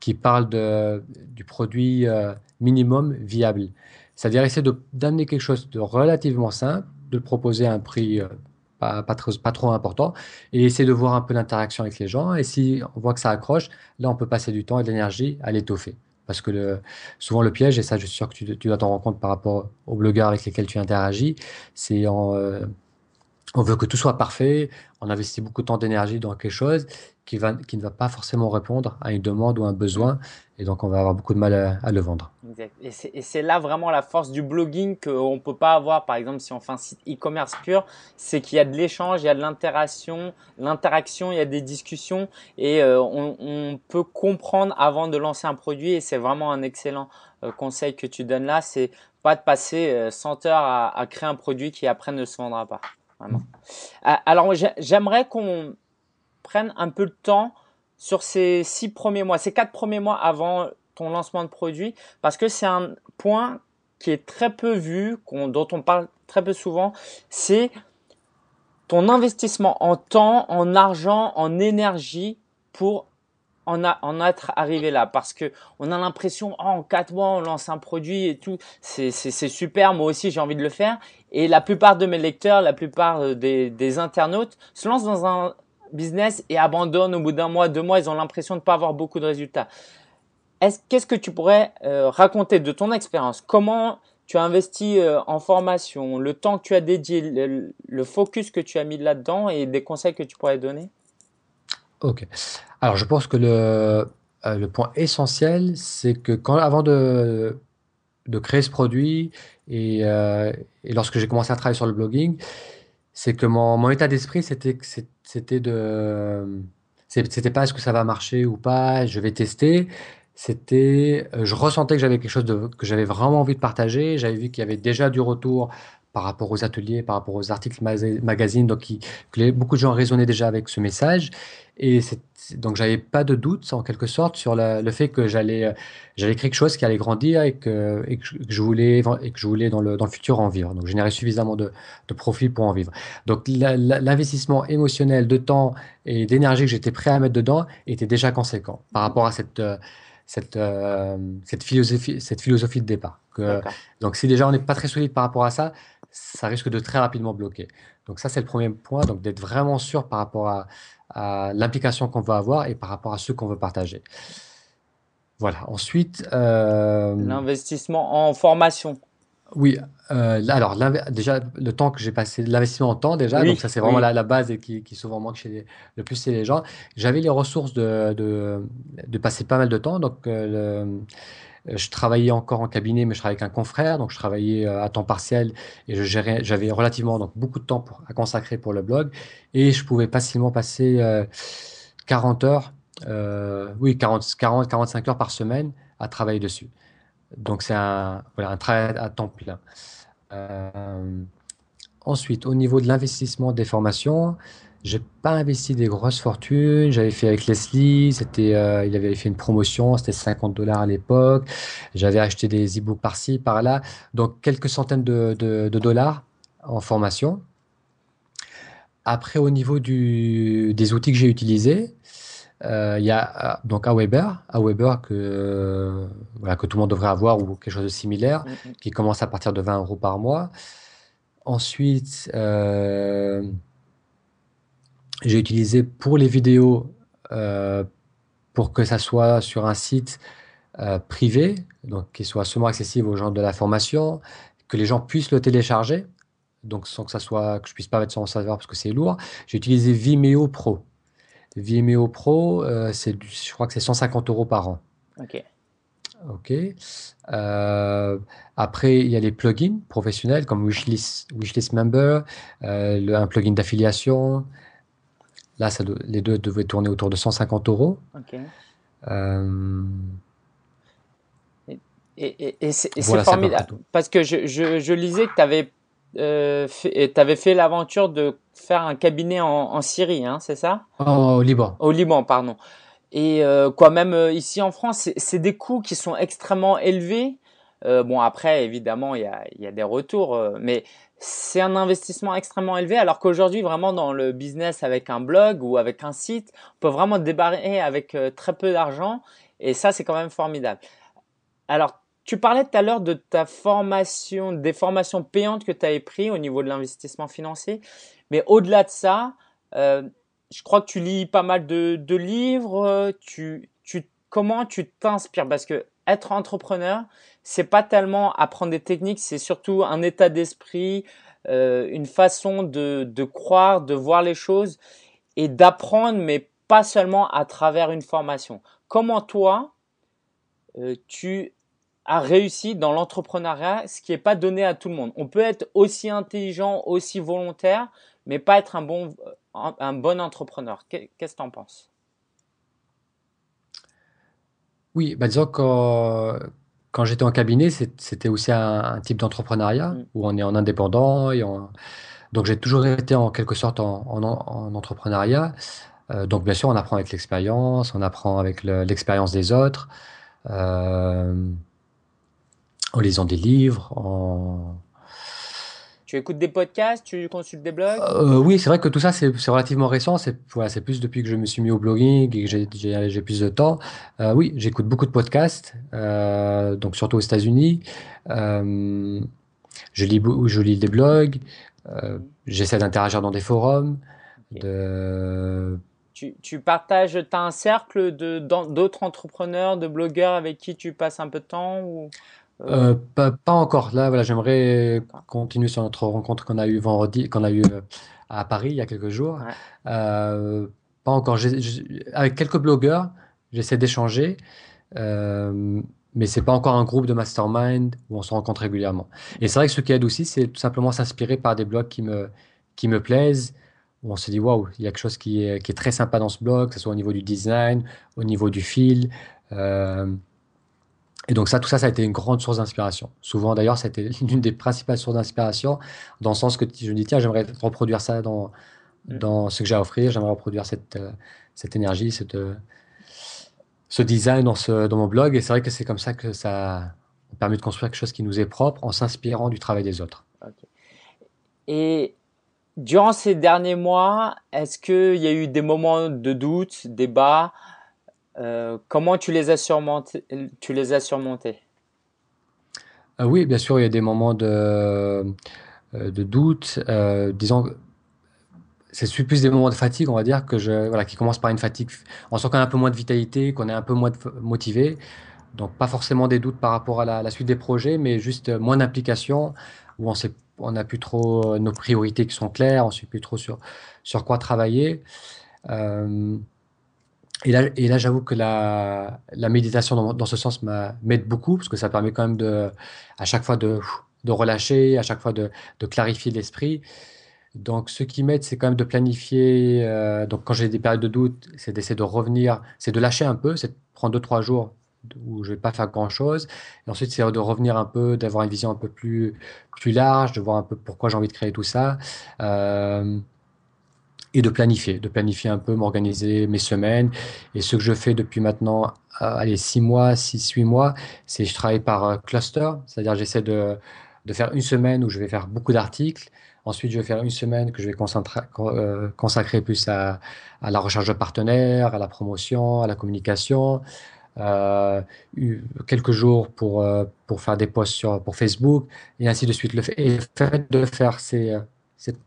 qui parle de, du produit euh, minimum viable. C'est-à-dire essayer d'amener quelque chose de relativement simple, de le proposer à un prix euh, pas, pas, trop, pas trop important, et essayer de voir un peu l'interaction avec les gens. Et si on voit que ça accroche, là, on peut passer du temps et de l'énergie à l'étoffer. Parce que souvent, le piège, et ça, je suis sûr que tu, tu dois t'en rendre compte par rapport aux blogueurs avec lesquels tu interagis, c'est en, euh, on veut que tout soit parfait, on investit beaucoup de temps d'énergie dans quelque chose qui, va, qui ne va pas forcément répondre à une demande ou un besoin, et donc on va avoir beaucoup de mal à, le vendre. Exact. Et c'est là vraiment la force du blogging qu'on ne peut pas avoir, par exemple, si on fait un site e-commerce pur, c'est qu'il y a de l'échange, il y a de l'interaction, l'interaction, il y a des discussions, et euh, on, peut comprendre avant de lancer un produit, et c'est vraiment un excellent euh, conseil que tu donnes là, c'est pas de passer 100 euh, heures à, à créer un produit qui après ne se vendra pas. Alors j'aimerais qu'on prenne un peu de temps sur ces six premiers mois, ces quatre premiers mois avant ton lancement de produit, parce que c'est un point qui est très peu vu, dont on parle très peu souvent, c'est ton investissement en temps, en argent, en énergie pour en être arrivé là. Parce que on a l'impression oh, en quatre mois on lance un produit et tout c'est super moi aussi j'ai envie de le faire. Et la plupart de mes lecteurs la plupart des, des internautes se lancent dans un business et abandonnent au bout d'un mois, deux mois, ils ont l'impression de ne pas avoir beaucoup de résultats. Qu'est-ce que tu pourrais euh, raconter de ton expérience? Comment tu as investi euh, en formation, le temps que tu as dédié, le, focus que tu as mis là-dedans et des conseils que tu pourrais donner? Ok. Alors, je pense que le, euh, le point essentiel, c'est que quand, avant de, de créer ce produit et, et lorsque j'ai commencé à travailler sur le blogging, c'est que mon, mon état d'esprit, c'était c'était de c'était pas est-ce que ça va marcher ou pas, je vais tester. C'était, euh, je ressentais que j'avais quelque chose de, que j'avais vraiment envie de partager. J'avais vu qu'il y avait déjà du retour par rapport aux ateliers, par rapport aux articles magazines, donc que beaucoup de gens résonnaient déjà avec ce message. Et donc j'avais pas de doute en quelque sorte sur le fait que j'allais euh, j'allais créer quelque chose qui allait grandir et que, et que, je voulais et que je voulais dans le, dans le futur en vivre. Donc générer suffisamment de, de profit pour en vivre. Donc l'investissement émotionnel de temps et d'énergie que j'étais prêt à mettre dedans était déjà conséquent par rapport à cette euh, cette, euh, cette, philosophie, cette philosophie de départ. Que, donc si déjà on n'est pas très solide par rapport à ça, ça risque de très rapidement bloquer. Donc ça c'est le premier point, donc d'être vraiment sûr par rapport à, l'implication qu'on va avoir et par rapport à ce qu'on veut partager. Voilà. Ensuite, euh, l'investissement en formation. Oui, euh, alors déjà le temps que j'ai passé, l'investissement en temps déjà, donc ça c'est vraiment la, base et qui, qui souvent manque chez le plus chez les gens. J'avais les ressources de, de, passer pas mal de temps, donc euh, je travaillais encore en cabinet, mais je travaillais avec un confrère, donc je travaillais à temps partiel et je gérais, j'avais relativement donc beaucoup de temps à consacrer pour le blog et je pouvais facilement passer 40 heures, oui 40, 40, 45 heures par semaine à travailler dessus. Donc c'est un travail à temps plein. Euh, ensuite, au niveau de l'investissement des formations, j'ai pas investi des grosses fortunes. J'avais fait avec Leslie, c'était, euh, il avait fait une promotion, c'était 50 dollars à l'époque. J'avais acheté des e-books par-ci, par-là, donc quelques centaines de, de, de, dollars en formation. Après, au niveau du, des outils que j'ai utilisés, euh, il y a euh, donc Aweber, Aweber que, voilà, que tout le monde devrait avoir ou quelque chose de similaire, mm, mm. qui commence à partir de 20 euros par mois. Ensuite, j'ai utilisé pour les vidéos, pour que ça soit sur un site privé, donc qui soit seulement accessible aux gens de la formation, que les gens puissent le télécharger, donc sans que ça soit que je puisse pas mettre sur mon serveur parce que c'est lourd. J'ai utilisé Vimeo Pro. Vimeo Pro, euh, c'est, je crois que c'est 150 euros par an. Ok. Ok. Euh, après, il y a les plugins professionnels comme Wishlist, Wishlist Member, euh, un plugin d'affiliation. Là, ça les deux devaient tourner autour de 150 euros. Ok. Et, et, c'est, formidable parce que je, je, je lisais que tu avais euh, avais fait l'aventure de faire un cabinet en, Syrie, hein, c'est ça? Au Liban. Au Liban, pardon. Et euh, quoi, même euh, ici en France, c'est des coûts qui sont extrêmement élevés. Euh, bon, après, évidemment, il y a, y a, des retours, mais c'est un investissement extrêmement élevé. Alors qu'aujourd'hui, vraiment, dans le business avec un blog ou avec un site, on peut vraiment débarrer avec très peu d'argent. Et ça, c'est quand même formidable. Alors, tu parlais tout à l'heure de ta formation, des formations payantes que tu avais prises au niveau de l'investissement financier. Mais au-delà de ça, euh, je crois que tu lis pas mal de, livres. Tu, tu, comment tu t'inspires? Parce que être entrepreneur, c'est pas tellement apprendre des techniques, c'est surtout un état d'esprit, euh, une façon de, croire, de voir les choses et d'apprendre, mais pas seulement à travers une formation. Comment toi, euh, tu a réussi dans l'entrepreneuriat, ce qui n'est pas donné à tout le monde? On peut être aussi intelligent, aussi volontaire, mais pas être un bon, un bon entrepreneur. Qu'est-ce que tu en penses? Oui, bah disons que quand j'étais en cabinet, c'était aussi un, type d'entrepreneuriat mm. où on est en indépendant. Et Donc j'ai toujours été en quelque sorte en, entrepreneuriat. Euh, donc bien sûr, on apprend avec l'expérience, on apprend avec l'expérience des autres. Euh, en lisant des livres, en... Tu écoutes des podcasts, tu consultes des blogs? Euh, Oui, c'est vrai que tout ça, c'est relativement récent. C'est voilà, plus depuis que je me suis mis au blogging et que j'ai plus de temps. Euh, oui, j'écoute beaucoup de podcasts, euh, donc surtout aux États-Unis. je, lis, je lis des blogs. J'essaie d'interagir dans des forums. De... Tu, tu partages, tu as un cercle d'autres entrepreneurs, de blogueurs avec qui tu passes un peu de temps ou... Euh, pas, pas, encore. Là, voilà, j'aimerais continuer sur notre rencontre qu'on a eu vendredi, qu'on a eu euh, à Paris il y a quelques jours. Euh, pas encore. avec quelques blogueurs, j'essaie d'échanger, euh, mais c'est pas encore un groupe de mastermind où on se rencontre régulièrement. Et c'est vrai que ce qui aide aussi, c'est tout simplement s'inspirer par des blogs qui me, qui me plaisent, où on se dit waouh, il y a quelque chose qui est, qui est, très sympa dans ce blog, que ce soit au niveau du design, au niveau du fil. Euh, et donc ça, tout ça, ça a été une grande source d'inspiration. Souvent, d'ailleurs, ça a été l'une des principales sources d'inspiration, dans le sens que je me dis, tiens, j'aimerais reproduire ça dans, mm. dans ce que j'ai à offrir, j'aimerais reproduire cette, euh, cette énergie, cette, euh, ce design dans, ce, dans mon blog. Et c'est vrai que c'est comme ça que ça permet de construire quelque chose qui nous est propre en s'inspirant du travail des autres. Et durant ces derniers mois, est-ce qu'il y a eu des moments de doute, des bas euh, comment tu les as surmontés, tu les as surmontés? Euh, Oui, bien sûr, il y a des moments de, euh, doute. disons, c'est plus des moments de fatigue, on va dire, que je, voilà, qui commencent par une fatigue. On sent qu'on a un peu moins de vitalité, qu'on est un peu moins motivé. Donc, pas forcément des doutes par rapport à la, suite des projets, mais juste moins d'implication, où on sait, on n'a plus trop nos priorités qui sont claires, on ne sait plus trop sur, sur quoi travailler. Et là, et là j'avoue que la, la méditation dans, ce sens m'aide beaucoup parce que ça permet quand même de, à chaque fois de, de relâcher, à chaque fois de, de clarifier l'esprit. Donc, ce qui m'aide, c'est quand même de planifier. Euh, donc, quand j'ai des périodes de doute, c'est d'essayer de revenir, c'est de lâcher un peu, c'est de prendre deux, trois jours où je vais pas faire grand chose. Et ensuite, c'est de revenir un peu, d'avoir une vision un peu plus, plus large, de voir un peu pourquoi j'ai envie de créer tout ça. Euh, et de planifier, de planifier un peu, m'organiser mes semaines. Et ce que je fais depuis maintenant, euh, allez, six mois, six, huit mois, c'est je travaille par euh, cluster, c'est-à-dire j'essaie de, de faire une semaine où je vais faire beaucoup d'articles. Ensuite, je vais faire une semaine que je vais euh, consacrer plus à, à, la recherche de partenaires, à la promotion, à la communication. Euh, quelques jours pour, pour faire des posts sur, pour Facebook et ainsi de suite. Et le fait de faire ces,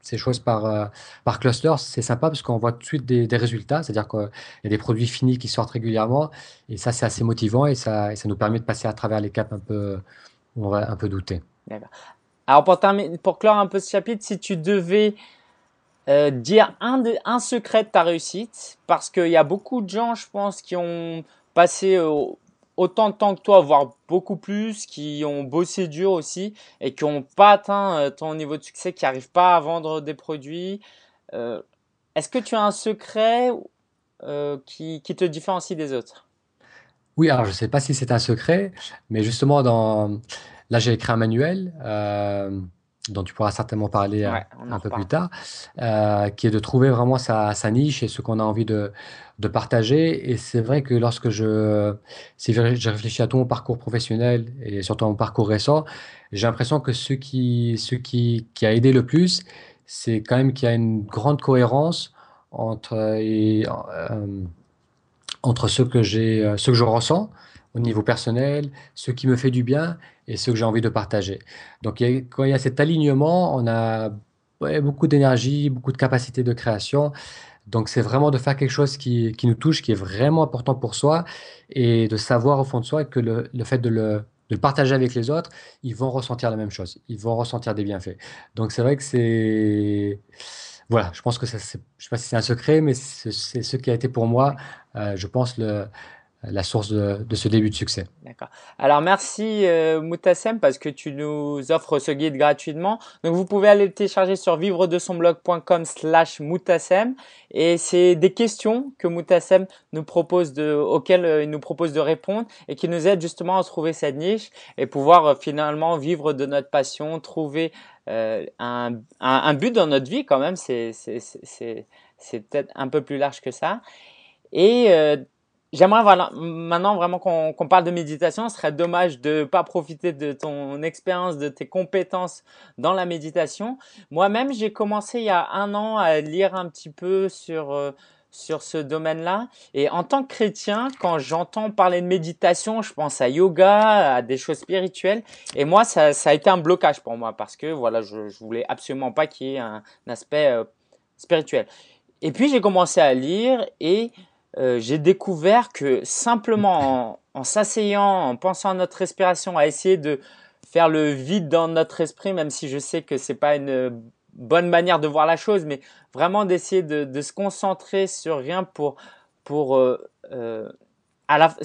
ces, choses par, euh, par cluster, c'est sympa parce qu'on voit tout de suite des, résultats, c'est-à-dire qu'il y a des produits finis qui sortent régulièrement, et ça, c'est assez motivant, et ça, ça nous permet de passer à travers les caps un peu, on va un peu douter. Alors, pour, pour clore un peu ce chapitre, si tu devais euh, dire un, un secret de ta réussite, parce qu'il y a beaucoup de gens, je pense, qui ont passé au, autant de temps que toi, voire beaucoup plus, qui ont bossé dur aussi et qui n'ont pas atteint euh, ton niveau de succès, qui n'arrivent pas à vendre des produits. Euh, est-ce que tu as un secret euh, qui, te différencie des autres? Oui, alors je ne sais pas si c'est un secret, mais justement, dans... là j'ai écrit un manuel dont tu pourras certainement parler un, peu plus tard, qui est de trouver vraiment sa, sa niche et ce qu'on a envie de, de partager. Et c'est vrai que lorsque je, si j'ai réfléchi à tout mon parcours professionnel et surtout à mon parcours récent, j'ai l'impression que ce qui, ce qui, qui a aidé le plus, c'est quand même qu'il y a une grande cohérence entre, et, euh, entre ce que j'ai, euh, ce que je ressens au niveau personnel, ce qui me fait du bien et ce que j'ai envie de partager. Donc, quand il y a cet alignement, on a beaucoup d'énergie, beaucoup de capacité de création. Donc, c'est vraiment de faire quelque chose qui, nous touche, qui est vraiment important pour soi et de savoir au fond de soi que le, fait de le, de le, partager avec les autres, ils vont ressentir la même chose. Ils vont ressentir des bienfaits. Donc, c'est vrai que c'est. Voilà, je pense que ça, je ne sais pas si c'est un secret, mais c'est ce qui a été pour moi, euh, je pense, le, la source de, ce début de succès. D'accord. Alors merci euh, Moutassem parce que tu nous offres ce guide gratuitement. Donc vous pouvez aller le télécharger sur vivre de son blog.com slash Moutassem et c'est des questions que Moutassem nous propose de, auxquelles euh, il nous propose de répondre et qui nous aident justement à trouver cette niche et pouvoir euh, finalement vivre de notre passion, trouver un, un, un, but dans notre vie quand même. C'est peut-être un peu plus large que ça. Et J'aimerais voilà, maintenant vraiment qu'on parle de méditation. Ce serait dommage de ne pas profiter de ton expérience, de tes compétences dans la méditation. Moi-même, j'ai commencé il y a un an à lire un petit peu sur euh, sur ce domaine-là. Et en tant que chrétien, quand j'entends parler de méditation, je pense à yoga, à des choses spirituelles. Et moi, ça, a été un blocage pour moi parce que voilà, je, je voulais absolument pas qu'il y ait un, aspect euh, spirituel. Et puis j'ai commencé à lire et euh, j'ai découvert que simplement en, s'asseyant, en pensant à notre respiration, à essayer de faire le vide dans notre esprit, même si je sais que c'est pas une bonne manière de voir la chose, mais vraiment d'essayer de, se concentrer sur rien pour pour euh, euh, à la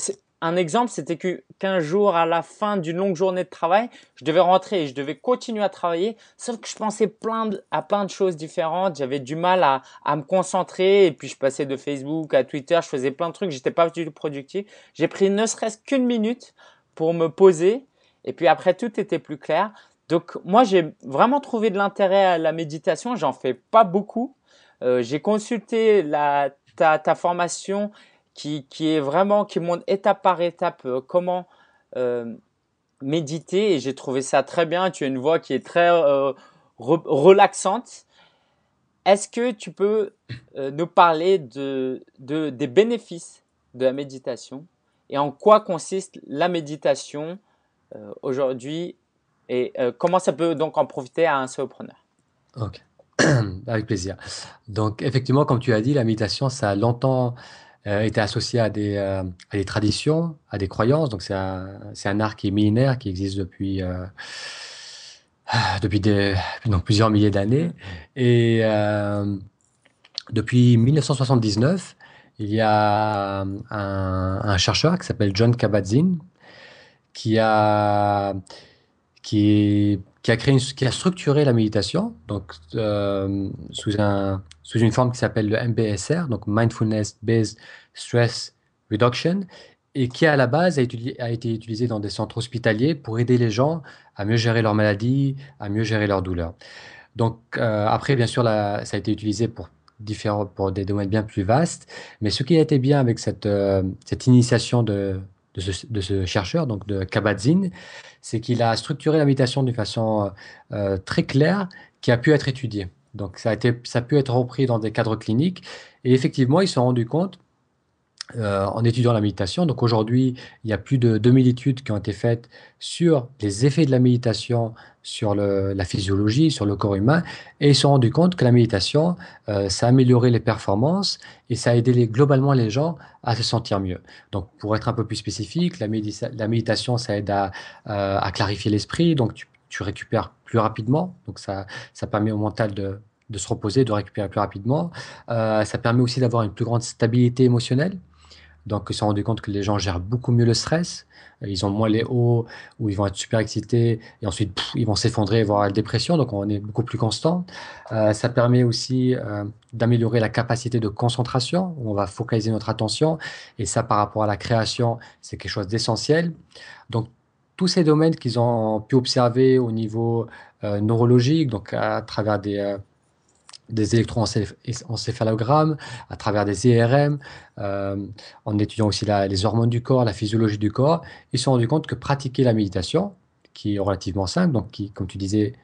un exemple, c'était qu'un jour, à la fin d'une longue journée de travail, je devais rentrer et je devais continuer à travailler, sauf que je pensais plein à plein de choses différentes. J'avais du mal à, à, me concentrer et puis je passais de Facebook à Twitter, je faisais plein de trucs, j'étais pas du tout productif. J'ai pris ne serait-ce qu'une minute pour me poser et puis après tout était plus clair. Donc moi j'ai vraiment trouvé de l'intérêt à la méditation, j'en fais pas beaucoup. Euh, j'ai consulté la, ta, ta formation qui, qui est vraiment, qui montre étape par étape euh, comment euh, méditer et j'ai trouvé ça très bien. Tu as une voix qui est très euh, relaxante. Est-ce que tu peux nous parler de, de, des bénéfices de la méditation et en quoi consiste la méditation aujourd'hui et comment ça peut donc en profiter à un solopreneur? Ok, avec plaisir. Donc effectivement, comme tu as dit, la méditation, ça a longtemps était associé à des, euh, à des traditions, à des croyances. Donc c'est un, un art qui est millénaire, qui existe depuis, euh, depuis, des, plusieurs milliers d'années. Et depuis 1979, il y a un, un chercheur qui s'appelle John Kabat-Zinn qui a, qui, qui a créé qui a structuré la méditation donc sous un sous une forme qui s'appelle le MBSR, donc Mindfulness Based Stress Reduction, et qui à la base a, été utilisé dans des centres hospitaliers pour aider les gens à mieux gérer leur maladie, à mieux gérer leur douleur. Donc euh, après, bien sûr, ça a été utilisé pour différents, pour des domaines bien plus vastes. Mais ce qui a été bien avec cette, euh, cette initiation de, de, ce, chercheur, donc de Kabat-Zinn, c'est qu'il a structuré la méditation d'une façon euh, très claire qui a pu être étudiée. Donc ça a, été, ça a pu être repris dans des cadres cliniques. Et effectivement, ils se sont rendus compte, euh, en étudiant la méditation, donc aujourd'hui, il y a plus de 2000 études qui ont été faites sur les effets de la méditation sur le, la physiologie, sur le corps humain, et ils se sont rendus compte que la méditation, euh, ça a amélioré les performances et ça a aidé les, globalement les gens à se sentir mieux. Donc pour être un peu plus spécifique, la, la méditation, ça aide à, euh, à clarifier l'esprit, donc tu, tu récupères plus rapidement. Donc ça, ça permet au mental de, de se reposer, de récupérer plus rapidement. Euh, ça permet aussi d'avoir une plus grande stabilité émotionnelle. Donc, ils se sont rendus compte que les gens gèrent beaucoup mieux le stress. Ils ont moins les hauts où ils vont être super excités et ensuite ils vont s'effondrer, voire la dépression. Donc, on est beaucoup plus constant. Euh, ça permet aussi euh, d'améliorer la capacité de concentration. Où on va focaliser notre attention et ça, par rapport à la création, c'est quelque chose d'essentiel. Donc, tous ces domaines qu'ils ont pu observer au niveau euh, neurologique, donc à travers des, euh, des électroencéphalogrammes, à travers des IRM, euh, en étudiant aussi les hormones du corps, la physiologie du corps, ils se sont rendus compte que pratiquer la méditation, qui est relativement simple, donc qui, comme tu disais,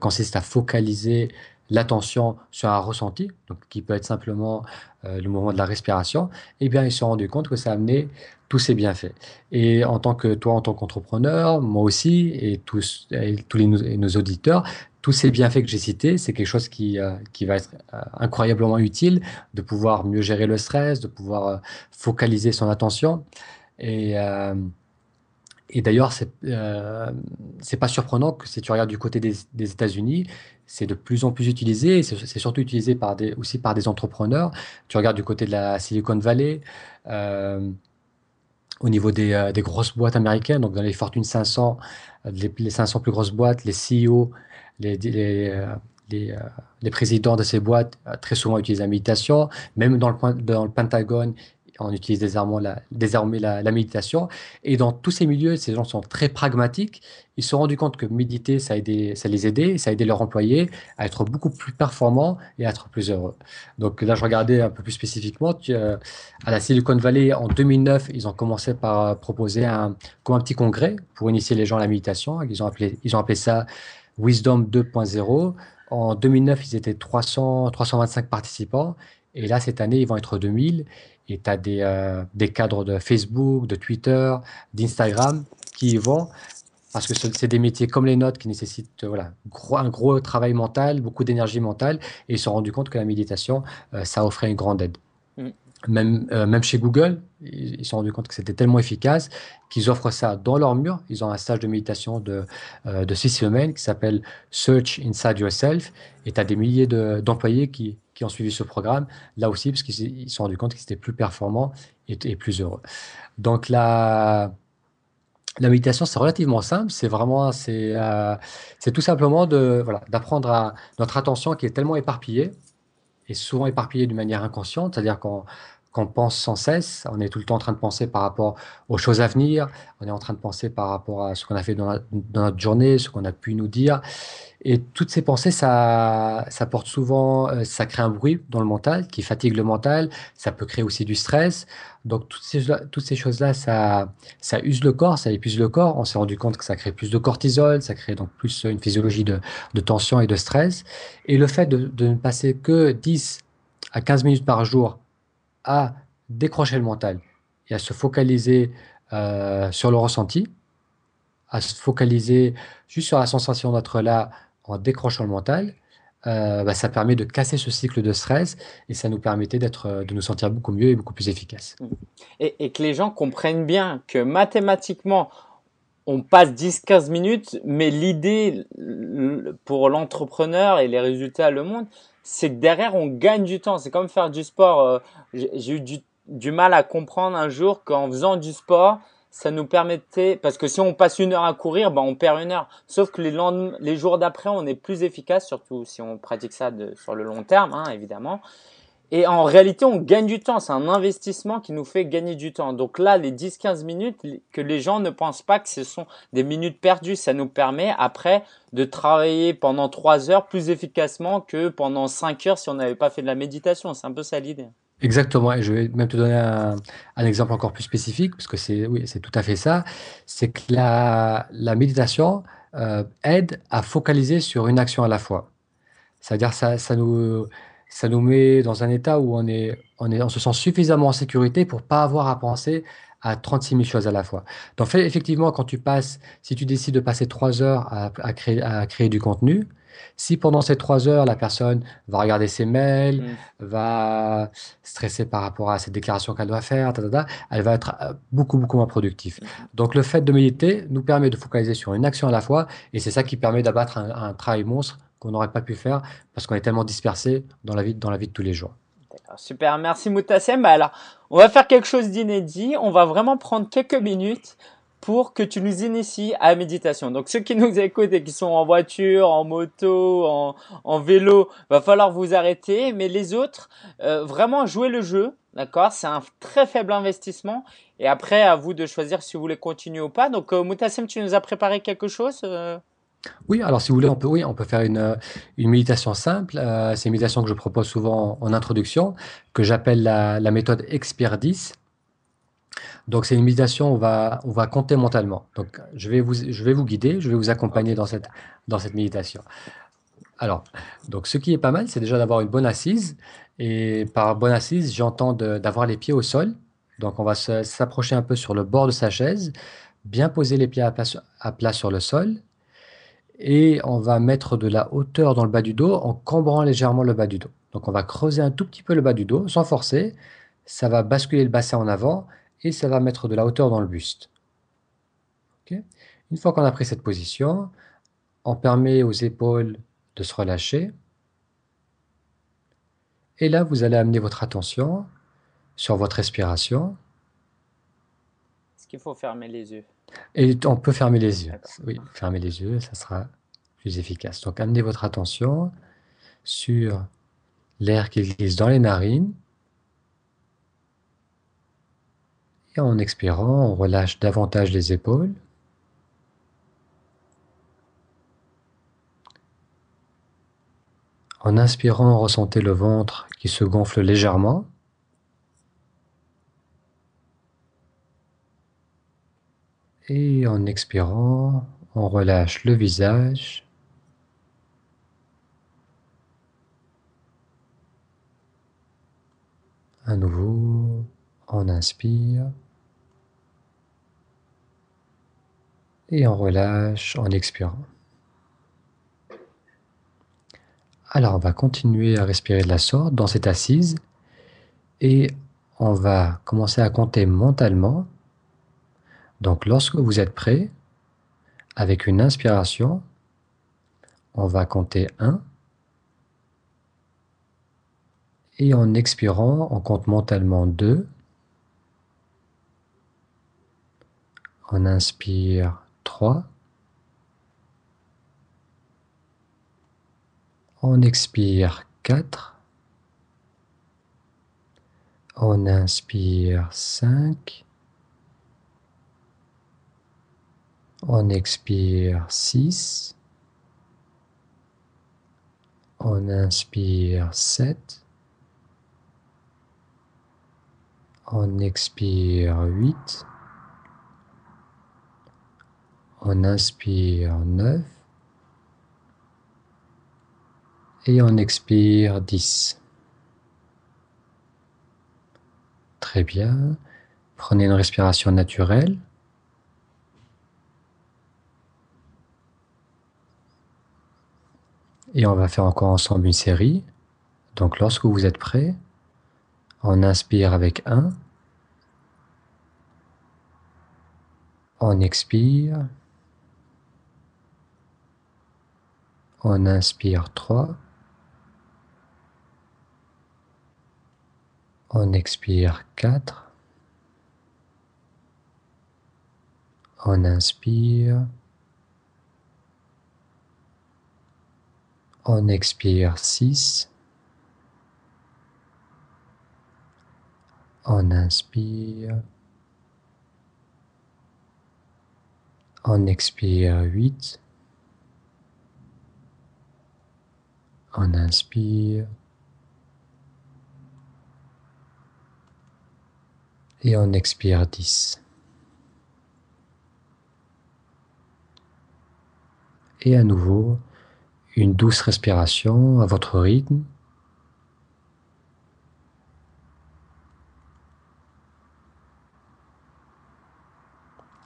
consiste à focaliser l'attention sur un ressenti, donc qui peut être simplement le mouvement de la respiration, eh bien, ils se sont rendus compte que ça amenait tous ces bienfaits. Et en tant que toi, en tant qu'entrepreneur, moi aussi, et tous, tous les, nos auditeurs, tous ces bienfaits que j'ai cités, c'est quelque chose qui, euh, qui va être euh, incroyablement utile, de pouvoir mieux gérer le stress, de pouvoir euh, focaliser son attention. Et, et d'ailleurs, c'est c'est pas surprenant que si tu regardes du côté des, États-Unis, c'est de plus en plus utilisé, c'est surtout utilisé par des, aussi par des entrepreneurs. Tu regardes du côté de la Silicon Valley, au niveau des, des, grosses boîtes américaines, donc dans les Fortune 500, euh, les, les 500 plus grosses boîtes, les CEO, les, les, euh, les, présidents de ces boîtes très souvent utilisent la méditation. Même dans le, Pentagone, on utilise désormais la, méditation. Et dans tous ces milieux, ces gens sont très pragmatiques. Ils se sont rendus compte que méditer, ça, les aidait, ça a leurs employés à être beaucoup plus performants et à être plus heureux. Donc là, je regardais un peu plus spécifiquement. Euh, à la Silicon Valley, en 2009, ils ont commencé par proposer un, comme un petit congrès pour initier les gens à la méditation. Ils ont appelé ça Wisdom 2.0. En 2009, ils étaient 300, 325 participants. Et là, cette année, ils vont être 2000. Et tu as des, euh, des cadres de Facebook, de Twitter, d'Instagram qui y vont parce que c'est des métiers comme les nôtres qui nécessitent voilà, un gros travail mental, beaucoup d'énergie mentale, et ils se sont rendus compte que la méditation, ça offrait une grande aide. Même, même chez Google, ils se sont rendus compte que c'était tellement efficace qu'ils offrent ça dans leur mur. Ils ont un stage de méditation de, de six semaines qui s'appelle Search Inside Yourself. Et tu as des milliers d'employés qui, qui ont suivi ce programme, là aussi, parce qu'ils se sont rendus compte qu'ils étaient plus performants et, plus heureux. Donc la, la méditation, c'est relativement simple. C'est vraiment, c'est euh, tout simplement de voilà, d'apprendre à notre attention qui est tellement éparpillée et souvent éparpillée d'une manière inconsciente, c'est-à-dire qu'on qu'on pense sans cesse, on est tout le temps en train de penser par rapport aux choses à venir, on est en train de penser par rapport à ce qu'on a fait dans, notre journée, ce qu'on a pu nous dire. Et toutes ces pensées, ça, ça porte souvent, euh, ça crée un bruit dans le mental qui fatigue le mental, ça peut créer aussi du stress. Donc toutes ces, choses-là, ça, ça use le corps, ça épuise le corps. On s'est rendu compte que ça crée plus de cortisol, ça crée donc plus une physiologie de, de tension et de stress. Et le fait de, de ne passer que 10 à 15 minutes par jour à décrocher le mental et à se focaliser euh, sur le ressenti, à se focaliser juste sur la sensation d'être là en décrochant le mental, euh, bah, ça permet de casser ce cycle de stress et ça nous permettait euh, de nous sentir beaucoup mieux et beaucoup plus efficace. Mmh. Et, et que les gens comprennent bien que mathématiquement, on passe 10-15 minutes, mais l'idée pour l'entrepreneur et les résultats le monde, c'est que derrière, on gagne du temps. C'est comme faire du sport. Euh, j'ai eu du, du, mal à comprendre un jour qu'en faisant du sport, ça nous permettait, parce que si on passe une heure à courir, ben on perd une heure. Sauf que les, les jours d'après, on est plus efficace, surtout si on pratique ça de, sur le long terme, hein, évidemment. Et en réalité, on gagne du temps. C'est un investissement qui nous fait gagner du temps. Donc là, les 10-15 minutes, que les gens ne pensent pas que ce sont des minutes perdues, ça nous permet après de travailler pendant 3 heures plus efficacement que pendant 5 heures si on n'avait pas fait de la méditation. C'est un peu ça l'idée. Exactement, et je vais même te donner un, exemple encore plus spécifique, parce que c'est oui, tout à fait ça. C'est que la, la méditation euh, aide à focaliser sur une action à la fois. C'est-à-dire ça, ça nous ça nous met dans un état où on est, on est, on se sent suffisamment en sécurité pour pas avoir à penser à 36 000 choses à la fois. Donc effectivement, quand tu passes, si tu décides de passer trois heures à, à, créer, à créer du contenu, si pendant ces trois heures, la personne va regarder ses mails, mmh. va stresser par rapport à cette déclaration qu'elle doit faire, elle va être euh, beaucoup, beaucoup moins productive. Mmh. Donc, le fait de méditer nous permet de focaliser sur une action à la fois et c'est ça qui permet d'abattre un, un travail monstre qu'on n'aurait pas pu faire parce qu'on est tellement dispersé dans la vie, dans la vie de tous les jours. Super, merci Moutassem. Bah alors, on va faire quelque chose d'inédit. On va vraiment prendre quelques minutes pour que tu nous inities à la méditation. Donc ceux qui nous écoutent et qui sont en voiture, en moto, en, vélo, va falloir vous arrêter. Mais les autres, euh, vraiment jouer le jeu, d'accord? C'est un très faible investissement. Et après, à vous de choisir si vous voulez continuer ou pas. Donc euh, Moutassem, tu nous as préparé quelque chose euh? Oui, alors si vous voulez, on peut, oui, on peut faire une, euh, une méditation simple. Euh, c'est une méditation que je propose souvent en introduction, que j'appelle la, méthode Expert 10. Donc c'est une méditation où on va, on va compter mentalement. Donc je vais vous, je vais vous guider, je vais vous accompagner dans cette, dans cette méditation. Alors, donc ce qui est pas mal, c'est déjà d'avoir une bonne assise. Et par bonne assise, j'entends d'avoir les pieds au sol. Donc on va s'approcher un peu sur le bord de sa chaise, bien poser les pieds à plat sur le sol et on va mettre de la hauteur dans le bas du dos en cambrant légèrement le bas du dos. Donc on va creuser un tout petit peu le bas du dos sans forcer. Ça va basculer le bassin en avant et ça va mettre de la hauteur dans le buste. Une fois qu'on a pris cette position, on permet aux épaules de se relâcher. Et là, vous allez amener votre attention sur votre respiration. Est-ce qu'il faut fermer les yeux? Et on peut fermer les yeux. Oui, fermer les yeux, ça sera plus efficace. Donc amenez votre attention sur l'air qui glisse dans les narines. Et en expirant, on relâche davantage les épaules. En inspirant, ressentez le ventre qui se gonfle légèrement. Et en expirant, on relâche le visage. À nouveau, on inspire. Et on relâche en expirant. Alors, on va continuer à respirer de la sorte dans cette assise et on va commencer à compter mentalement. Donc, lorsque vous êtes prêt, avec une inspiration, on va compter 1. Et en expirant, on compte mentalement 2. On inspire 3. On expire 4. On inspire 5. On expire 6. On inspire 7. On expire 8. On inspire 9. Et on expire 10. Très bien. Prenez une respiration naturelle. Et on va faire encore ensemble une série. Donc lorsque vous êtes prêt, on inspire avec 1. On expire. On inspire 3. On expire 4. On inspire. On expire 6. On inspire. On expire 8. On inspire. Et on expire 10. Et à nouveau, une douce respiration à votre rythme.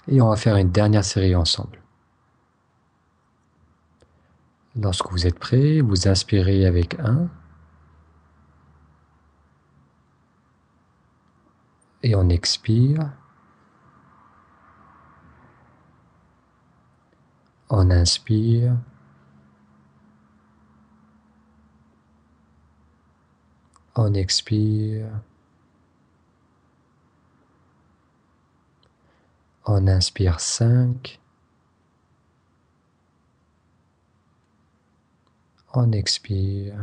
Et on va faire une dernière série ensemble. Lorsque vous êtes prêt, vous inspirez avec 1. Et on expire. On inspire. On expire. On inspire 5. On expire.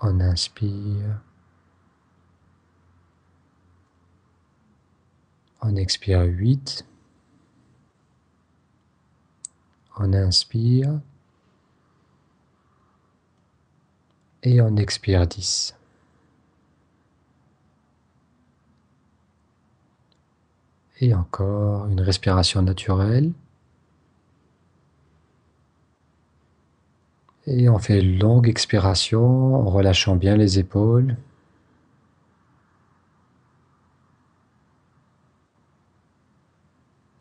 On inspire. On expire 8. On inspire. Et on expire 10. Et encore une respiration naturelle. Et on fait une longue expiration en relâchant bien les épaules.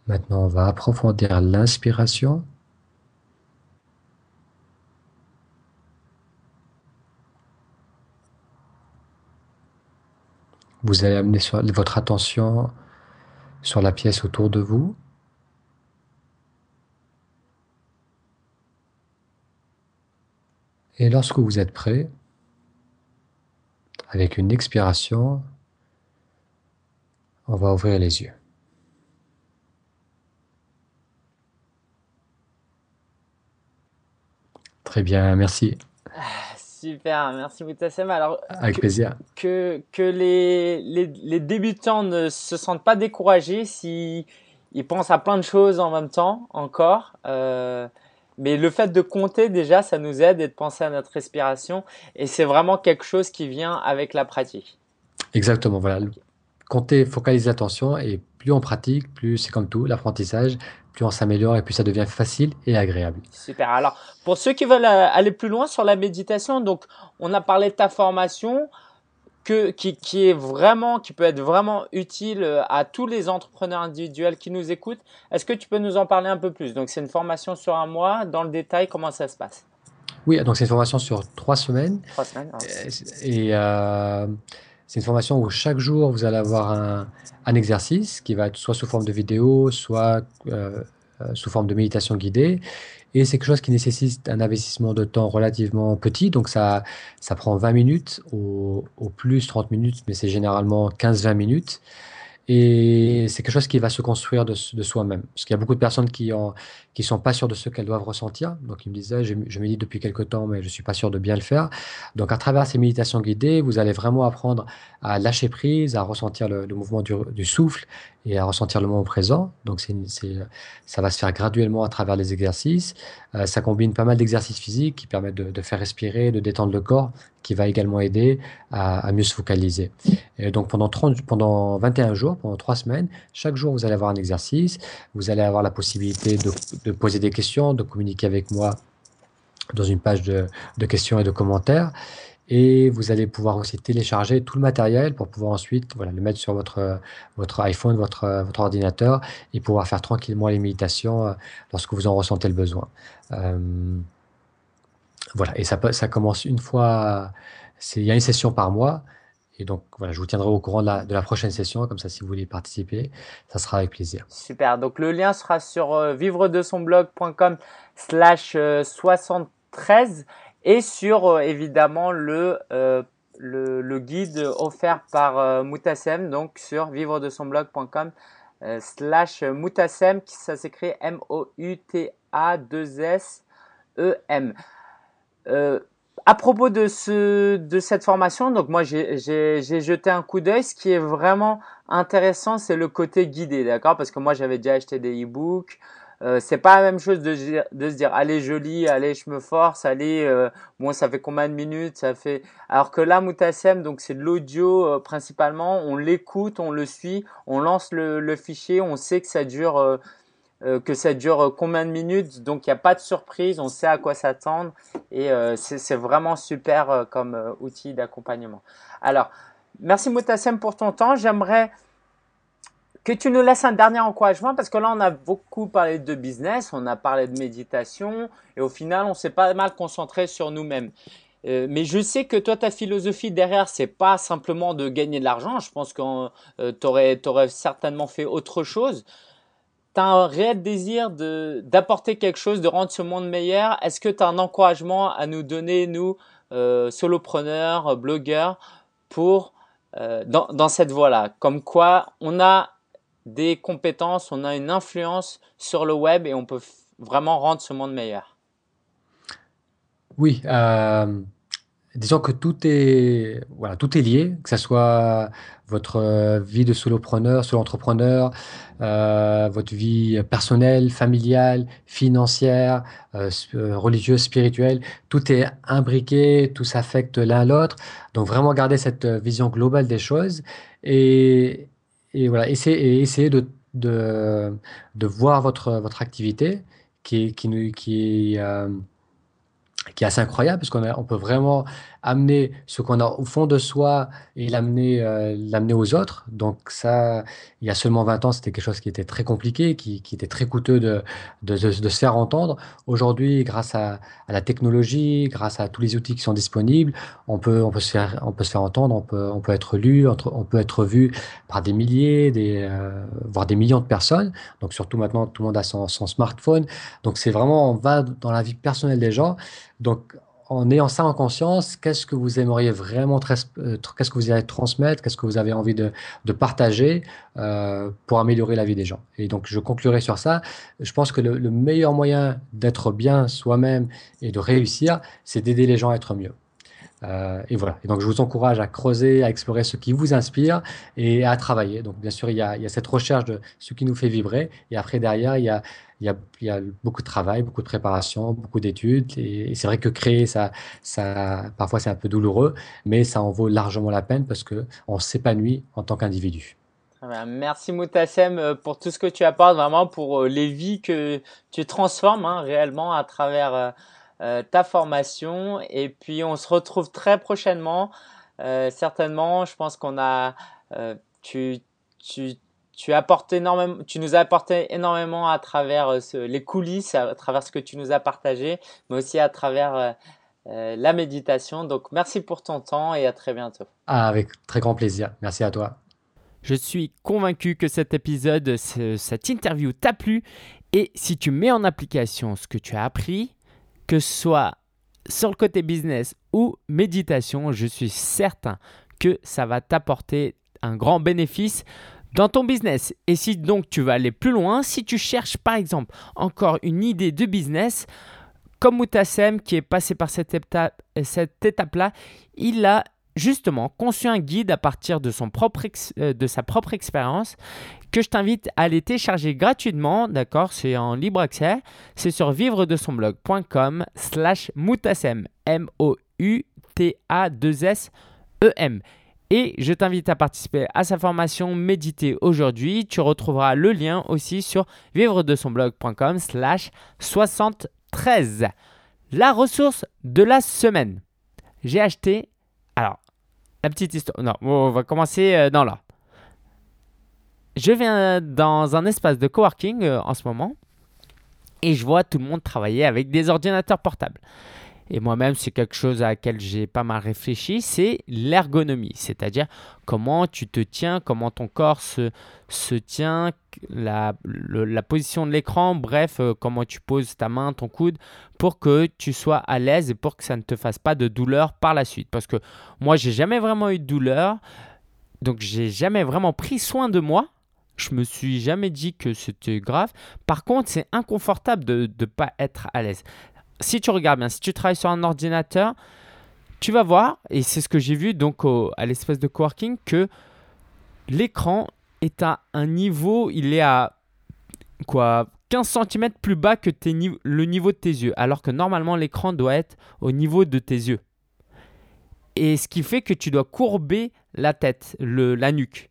Maintenant, on va approfondir l'inspiration. Vous allez amener votre attention sur la pièce autour de vous. Et lorsque vous êtes prêt, avec une expiration, on va ouvrir les yeux. Très bien, merci. Super, merci Moutassem. Alors, Avec plaisir. Que, que les, les, les, débutants ne se sentent pas découragés si ils pensent à plein de choses en même temps encore. Euh, mais le fait de compter déjà, ça nous aide et de penser à notre respiration. Et c'est vraiment quelque chose qui vient avec la pratique. Exactement, voilà. Compter focalise l'attention et plus on pratique, plus c'est comme tout, l'apprentissage, plus on s'améliore et plus ça devient facile et agréable. Super. Alors, pour ceux qui veulent euh, aller plus loin sur la méditation, donc on a parlé de ta formation. que, qui, qui est vraiment, qui peut être vraiment utile euh, à tous les entrepreneurs individuels qui nous écoutent. Est-ce que tu peux nous en parler un peu plus? Donc, c'est une formation sur un mois. Dans le détail, comment ça se passe? Oui, donc c'est une formation sur trois semaines. Trois semaines. Et euh, c'est une formation où chaque jour, vous allez avoir un, exercice qui va être soit sous forme de vidéo, soit euh, sous forme de méditation guidée. Et c'est quelque chose qui nécessite un investissement de temps relativement petit. Donc, ça, ça prend 20 minutes, au, plus 30 minutes, mais c'est généralement 15-20 minutes. Et c'est quelque chose qui va se construire de, de soi-même. Parce qu'il y a beaucoup de personnes qui ne qui sont pas sûres de ce qu'elles doivent ressentir. Donc, ils me disaient, je, je médite depuis quelques temps, mais je suis pas sûr de bien le faire. Donc, à travers ces méditations guidées, vous allez vraiment apprendre à lâcher prise, à ressentir le, mouvement du, souffle et à ressentir le moment présent. Donc, c'est, ça va se faire graduellement à travers les exercices. Euh, ça combine pas mal d'exercices physiques qui permettent de, faire respirer, de détendre le corps, qui va également aider à, à mieux se focaliser. Et donc, pendant, 30, pendant 21 jours, pendant 3 semaines, chaque jour, vous allez avoir un exercice. Vous allez avoir la possibilité de, de poser des questions, de communiquer avec moi dans une page de, questions et de commentaires et vous allez pouvoir aussi télécharger tout le matériel pour pouvoir ensuite voilà, le mettre sur votre, votre iPhone, votre, votre ordinateur et pouvoir faire tranquillement les méditations euh, lorsque vous en ressentez le besoin. Euh, voilà, et ça, ça commence une fois, il y a une session par mois. Et donc, voilà, je vous tiendrai au courant de la, de la, prochaine session. Comme ça, si vous voulez participer, ça sera avec plaisir. Super. Donc, le lien sera sur euh, vivre de son blog.com slash 73 et sur euh, évidemment le, euh, le, le, guide offert par euh, Moutassem, donc sur vivre de son blog.com euh, slash Moutassem, ça s'écrit M-O-U-T-A-2-S-E-M. Euh, à propos de, ce, de cette formation, donc moi j'ai jeté un coup d'œil. Ce qui est vraiment intéressant, c'est le côté guidé, d'accord? Parce que moi j'avais déjà acheté des e-books, euh, c'est pas la même chose de, se dire allez je lis, allez je me force, allez euh, bon ça fait combien de minutes, ça fait? Alors que là Moutassem donc c'est de l'audio euh, principalement, on l'écoute, on le suit, on lance le, le, fichier, on sait que ça dure euh, euh, que ça dure combien de minutes, donc il n'y a pas de surprise, on sait à quoi s'attendre et c'est vraiment super comme outil d'accompagnement. Alors merci Moutassem pour ton temps, j'aimerais que tu nous laisses un dernier encouragement parce que là on a beaucoup parlé de business, on a parlé de méditation et au final on s'est pas mal concentré sur nous-mêmes. Euh, mais je sais que toi ta philosophie derrière c'est pas simplement de gagner de l'argent, je pense que euh, tu aurais, certainement fait autre chose. Tu as un réel désir d'apporter quelque chose, de rendre ce monde meilleur? Est-ce que tu as un encouragement à nous donner nous euh, solopreneurs, blogueurs pour euh, dans, dans cette voie-là, comme quoi on a des compétences, on a une influence sur le web et on peut vraiment rendre ce monde meilleur. Oui, euh, disons que tout est, voilà, tout est lié, que ce soit votre vie de solopreneur, solo-entrepreneur, euh, votre vie personnelle, familiale, financière, euh, euh religieuse, spirituelle, tout est imbriqué, tout s'affecte l'un l'autre. Donc vraiment garder cette vision globale des choses et, et voilà, essayer, de, de, voir votre, votre activité qui, qui, qui, euh, qui est assez incroyable parce qu'on on peut vraiment amener ce qu'on a au fond de soi et l'amener euh, l'amener aux autres. Donc ça, il y a seulement 20 ans, c'était quelque chose qui était très compliqué, qui, qui était très coûteux de, de, se faire entendre. Aujourd'hui, grâce à, à, la technologie, grâce à tous les outils qui sont disponibles, on peut, on peut, se, faire, on peut se faire entendre, on peut, on peut être lu, on peut être vu par des milliers, des, euh, voire des millions de personnes. Donc surtout maintenant, tout le monde a son, son smartphone. Donc c'est vraiment, on va dans la vie personnelle des gens. Donc en ayant ça en conscience, qu'est-ce que vous aimeriez vraiment, euh, qu'est-ce que vous allez transmettre, qu'est-ce que vous avez envie de, partager euh, pour améliorer la vie des gens. Et donc, je conclurai sur ça. Je pense que le meilleur moyen d'être bien soi-même et de réussir, c'est d'aider les gens à être mieux. Euh, et voilà. Et donc, je vous encourage à creuser, à explorer ce qui vous inspire et à travailler. Donc, bien sûr, il y a, cette recherche de ce qui nous fait vibrer. Et après, derrière, il y a, beaucoup de travail, beaucoup de préparation, beaucoup d'études. Et, c'est vrai que créer, ça, ça, parfois, c'est un peu douloureux, mais ça en vaut largement la peine parce que on s'épanouit en tant qu'individu. Merci Moutassem euh, pour tout ce que tu apportes, vraiment pour euh, les vies que tu transformes hein, réellement à travers euh, ta formation. Et puis on se retrouve très prochainement certainement. Je pense qu'on a, tu, tu, tu, apportes énormément, tu nous as apporté énormément à travers les coulisses, à travers ce que tu nous as partagé, mais aussi à travers la méditation. Donc, merci pour ton temps et à très bientôt. Ah, avec très grand plaisir. Merci à toi. Je suis convaincu que cet épisode, cette interview t'a plu. Et si tu mets en application ce que tu as appris, que ce soit sur le côté business ou méditation, je suis certain que ça va t'apporter un grand bénéfice dans ton business. Et si donc tu veux aller plus loin, si tu cherches par exemple encore une idée de business, comme Moutassem qui est passé par cette étape-là, il a justement conçu un guide à partir de, euh, de sa propre expérience que je t'invite à aller télécharger gratuitement, d'accord C'est en libre accès, c'est sur vivre de son blog.com slash moutassem, M-O-U-T-A-2-S-E-M. Et je t'invite à participer à sa formation Méditer aujourd'hui. Tu retrouveras le lien aussi sur vivre de son blog.com slash 73. La ressource de la semaine. J'ai acheté, alors la petite histoire. Non, on va commencer euh, dans là. Je viens dans un espace de coworking euh, en ce moment et je vois tout le monde travailler avec des ordinateurs portables. Et moi-même, c'est quelque chose à laquelle j'ai pas mal réfléchi, c'est l'ergonomie, c'est-à-dire comment tu te tiens, comment ton corps se, tient, la, la position de l'écran, bref, euh, comment tu poses ta main, ton coude, pour que tu sois à l'aise et pour que ça ne te fasse pas de douleur par la suite. Parce que moi, j'ai jamais vraiment eu de douleur, donc j'ai jamais vraiment pris soin de moi. Je me suis jamais dit que c'était grave. Par contre, c'est inconfortable de ne pas être à l'aise si tu regardes bien, si tu travailles sur un ordinateur, tu vas voir, et c'est ce que j'ai vu donc à l'espèce de coworking, que l'écran est à un niveau, il est à quoi 15 cm plus bas que le niveau de tes yeux, alors que normalement l'écran doit être au niveau de tes yeux. Et ce qui fait que tu dois courber la tête, le, la nuque.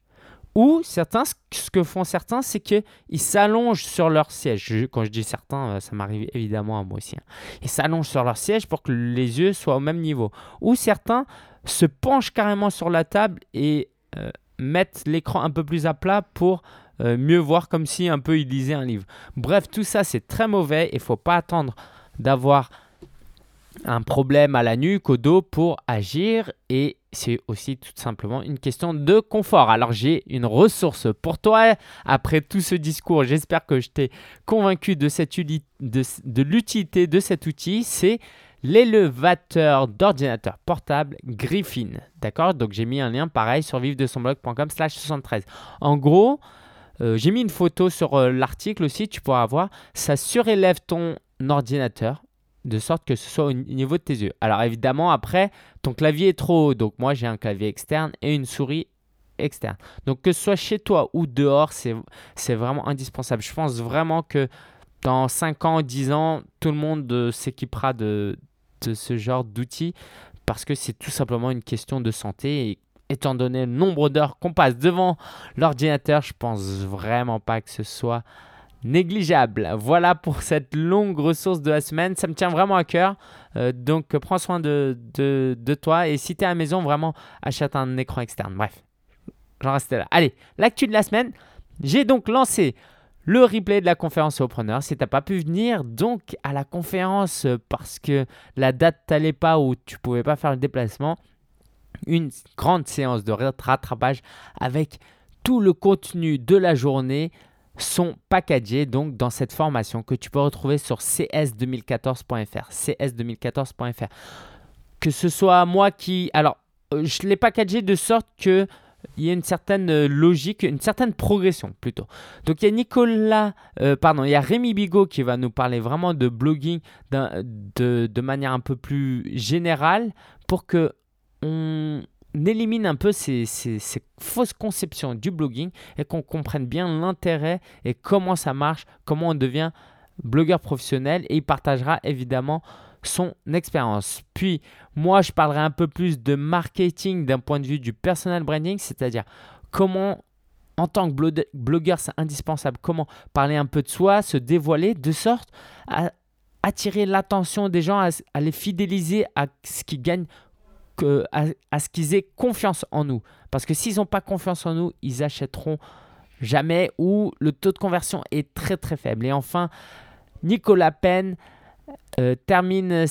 Ou certains, ce que font certains, c'est qu'ils s'allongent sur leur siège. quand je dis certains, euh, ça m'arrive évidemment à moi aussi. Hein. Ils s'allongent sur leur siège pour que les yeux soient au même niveau. Ou certains se penchent carrément sur la table et euh, mettent l'écran un peu plus à plat pour euh, mieux voir comme si un peu ils lisaient un livre. Bref, tout ça c'est très mauvais. Il ne faut pas attendre d'avoir un problème à la nuque, au dos pour agir et c'est aussi tout simplement une question de confort. Alors j'ai une ressource pour toi après tout ce discours. J'espère que je t'ai convaincu de, l'utilité de cet outil. C'est l'élévateur d'ordinateur portable Griffin. D'accord? Donc j'ai mis un lien pareil sur vivre-de-son-blog.com slash 73. En gros, euh, j'ai mis une photo sur euh, l'article aussi, tu pourras voir. Ça surélève ton ordinateur de sorte que ce soit au niveau de tes yeux. Alors évidemment, après, ton clavier est trop haut. Donc moi, j'ai un clavier externe et une souris externe. Donc que ce soit chez toi ou dehors, c'est vraiment indispensable. Je pense vraiment que dans 5 ans, 10 ans, tout le monde euh, s'équipera de, de ce genre d'outils parce que c'est tout simplement une question de santé. Et étant donné le nombre d'heures qu'on passe devant l'ordinateur, je pense vraiment pas que ce soit négligeable. Voilà pour cette longue ressource de la semaine. Ça me tient vraiment à cœur. Euh, donc prends soin de, de, toi. Et si tu es à la maison, vraiment achète un écran externe. Bref, j'en reste là. Allez, l'actu de la semaine. J'ai donc lancé le replay de la conférence au preneur. Si tu n'as pas pu venir donc à la conférence parce que la date t'allait pas ou tu pouvais pas faire le déplacement, une grande séance de rattrapage avec tout le contenu de la journée sont packagés donc dans cette formation que tu peux retrouver sur cs2014.fr. cs2014.fr. Que ce soit moi qui... Alors, euh, je l'ai packagé de sorte que il y a une certaine euh, logique, une certaine progression plutôt. Donc il y a Nicolas, euh, pardon, il y a Rémi Bigot qui va nous parler vraiment de blogging de, manière un peu plus générale pour que élimine un peu ces, fausses conceptions du blogging et qu'on comprenne bien l'intérêt et comment ça marche, comment on devient blogueur professionnel et il partagera évidemment son expérience. Puis moi, je parlerai un peu plus de marketing d'un point de vue du personal branding, c'est-à-dire comment en tant que blogueur, c'est indispensable, comment parler un peu de soi, se dévoiler de sorte à attirer l'attention des gens, à, à les fidéliser à ce qu'ils gagnent que, à, ce qu'ils aient confiance en nous. Parce que s'ils n'ont pas confiance en nous, ils achèteront jamais ou le taux de conversion est très très faible. Et enfin, Nicolas Penn euh, termine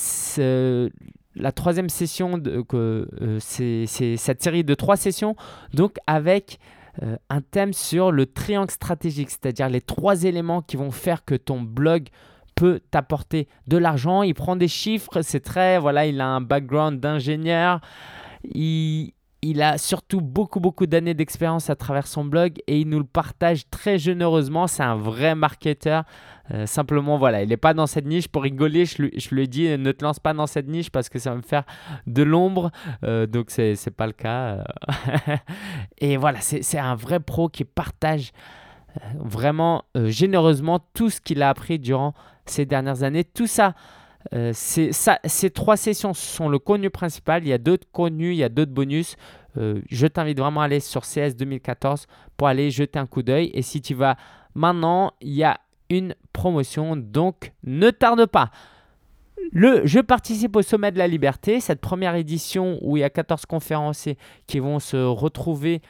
la troisième session, de, euh, cette série de trois sessions, donc avec euh, un thème sur le triangle stratégique, c'est-à-dire les trois éléments qui vont faire que ton blog peut t'apporter de l'argent. Il prend des chiffres, c'est très, voilà, il a un background d'ingénieur. Il, il a surtout beaucoup, beaucoup d'années d'expérience à travers son blog et il nous le partage très généreusement. C'est un vrai marketeur. Euh, simplement, voilà, il n'est pas dans cette niche. Pour rigoler, je lui, je ai dit ne te lance pas dans cette niche parce que ça va me faire de l'ombre. Euh, donc, ce n'est pas le cas. et voilà, c'est un vrai pro qui partage euh, vraiment généreusement tout ce qu'il a appris durant ces dernières années. Tout ça euh, ces trois sessions sont le contenu principal. Il y a d'autres contenus, il y a d'autres bonus. Euh, je t'invite vraiment à aller sur CS 2014 pour aller jeter un coup d'œil. Et si tu vas maintenant, il y a une promotion. Donc ne tarde pas. Le, je participe au Sommet de la Liberté, cette première édition où il y a 14 conférenciers qui vont se retrouver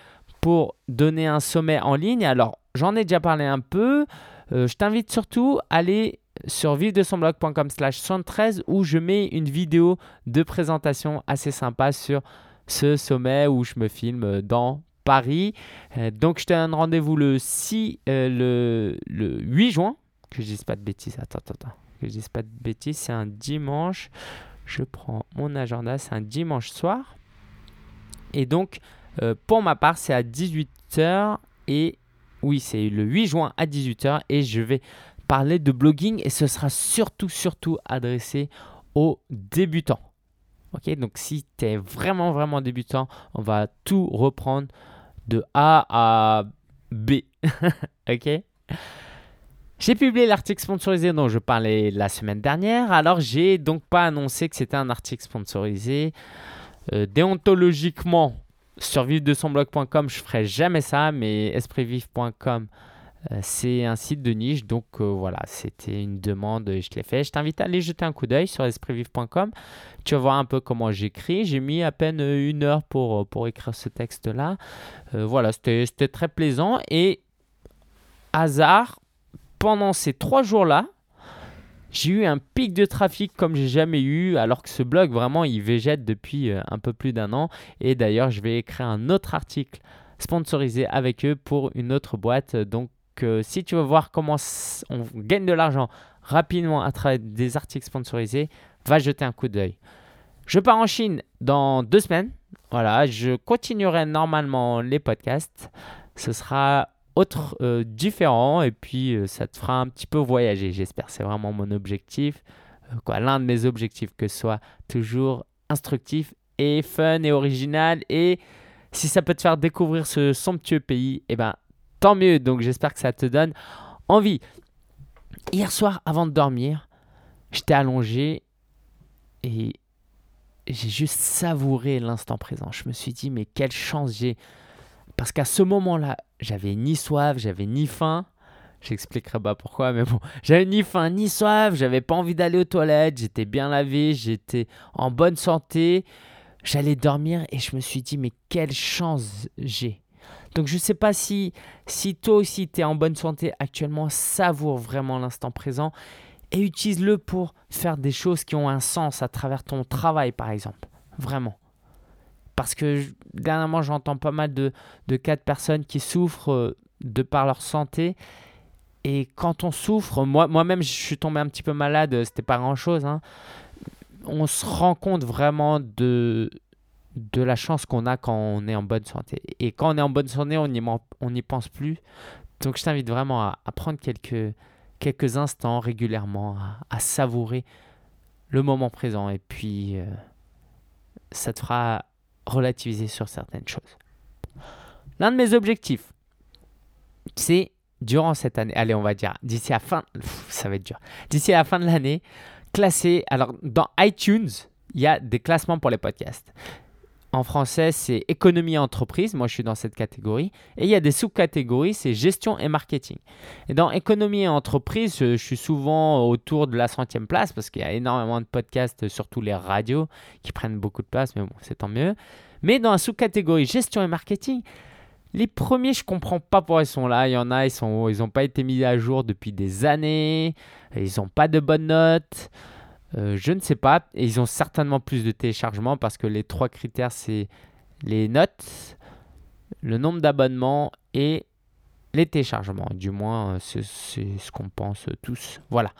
pour donner un sommet en ligne. Alors, j'en ai déjà parlé un peu. Euh, je t'invite surtout à aller sur vivre-de-son-blog.com slash 113 où je mets une vidéo de présentation assez sympa sur ce sommet où je me filme dans Paris. Euh, donc je te donne rendez-vous le 6, euh, le, le 8 juin. Que je dise pas de bêtises. Attends, attends, attends. Que je dise pas de bêtises. C'est un dimanche. Je prends mon agenda. C'est un dimanche soir. Et donc, euh, pour ma part, c'est à 18h. Et oui, c'est le 8 juin à 18h. Et je vais parler de blogging et ce sera surtout, surtout adressé aux débutants. Ok, donc si tu es vraiment, vraiment débutant, on va tout reprendre de A à B. ok? J'ai publié l'article sponsorisé dont je parlais la semaine dernière. Alors, j'ai donc pas annoncé que c'était un article sponsorisé. Euh, déontologiquement, sur vive de son blog.com, je ferai jamais ça, mais espritvive.com c'est un site de niche, donc euh, voilà, c'était une demande, je l'ai fait. Je t'invite à aller jeter un coup d'œil sur espritvive.com. Tu vas voir un peu comment j'écris. J'ai mis à peine une heure pour, euh, pour écrire ce texte-là. voilà, c'était très plaisant. Et hasard, pendant ces trois jours-là, j'ai eu un pic de trafic comme j'ai jamais eu, alors que ce blog, vraiment, il végète depuis un peu plus d'un an. Et d'ailleurs, je vais écrire un autre article sponsorisé avec eux pour une autre boîte. Donc, si tu veux voir comment on gagne de l'argent rapidement à travers des articles sponsorisés, va jeter un coup d'œil. Je pars en Chine dans deux semaines. Voilà, je continuerai normalement les podcasts. Ce sera autre euh, différent et puis euh, ça te fera un petit peu voyager, j'espère. C'est vraiment mon objectif. Euh, quoi, l'un de mes objectifs que ce soit toujours instructif et fun et original et si ça peut te faire découvrir ce somptueux pays, eh ben tant mieux. Donc j'espère que ça te donne envie. Hier soir, avant de dormir, j'étais allongé et j'ai juste savouré l'instant présent. Je me suis dit, mais quelle chance j'ai. Parce qu'à ce moment-là, j'avais ni soif, j'avais ni faim. J'expliquerai pas pourquoi, mais bon, j'avais ni faim ni soif, j'avais pas envie d'aller aux toilettes, j'étais bien lavé, j'étais en bonne santé. J'allais dormir et je me suis dit, mais quelle chance j'ai. Donc je ne sais pas si, si toi aussi tu es en bonne santé actuellement, savoure vraiment l'instant présent et utilise-le pour faire des choses qui ont un sens à travers ton travail par exemple. Vraiment. Parce que dernièrement j'entends pas mal de, de cas de personnes qui souffrent euh, de par leur santé. Et quand on souffre, moi, moi-même je suis tombé un petit peu malade, c'était pas grand-chose. Hein. On se rend compte vraiment de, de la chance qu'on a quand on est en bonne santé. Et quand on est en bonne santé, on n'y pense plus. Donc je t'invite vraiment à, prendre quelques, quelques instants régulièrement, à, savourer le moment présent. Et puis, euh, ça te fera relativiser sur certaines choses. L'un de mes objectifs, c'est durant cette année, allez, on va dire, d'ici à fin, ça va être dur, d'ici à la fin de l'année, classer, alors dans iTunes, il y a des classements pour les podcasts En français, c'est économie et entreprise. Moi, je suis dans cette catégorie. Et il y a des sous-catégories, c'est gestion et marketing. Et dans économie et entreprise, je, je suis souvent autour de la centième place parce qu'il y a énormément de podcasts, surtout les radios, qui prennent beaucoup de place, mais bon, c'est tant mieux. Mais dans la sous-catégorie gestion et marketing, les premiers, je comprends pas pourquoi ils sont là. Il y en a, ils sont, ils n'ont pas été mis à jour depuis des années. Ils n'ont pas de bonnes notes. Euh, je ne sais pas. Et ils ont certainement plus de téléchargements parce que les trois critères, c'est les notes, le nombre d'abonnements et les téléchargements. Du moins, euh, c'est ce qu'on pense tous. Voilà.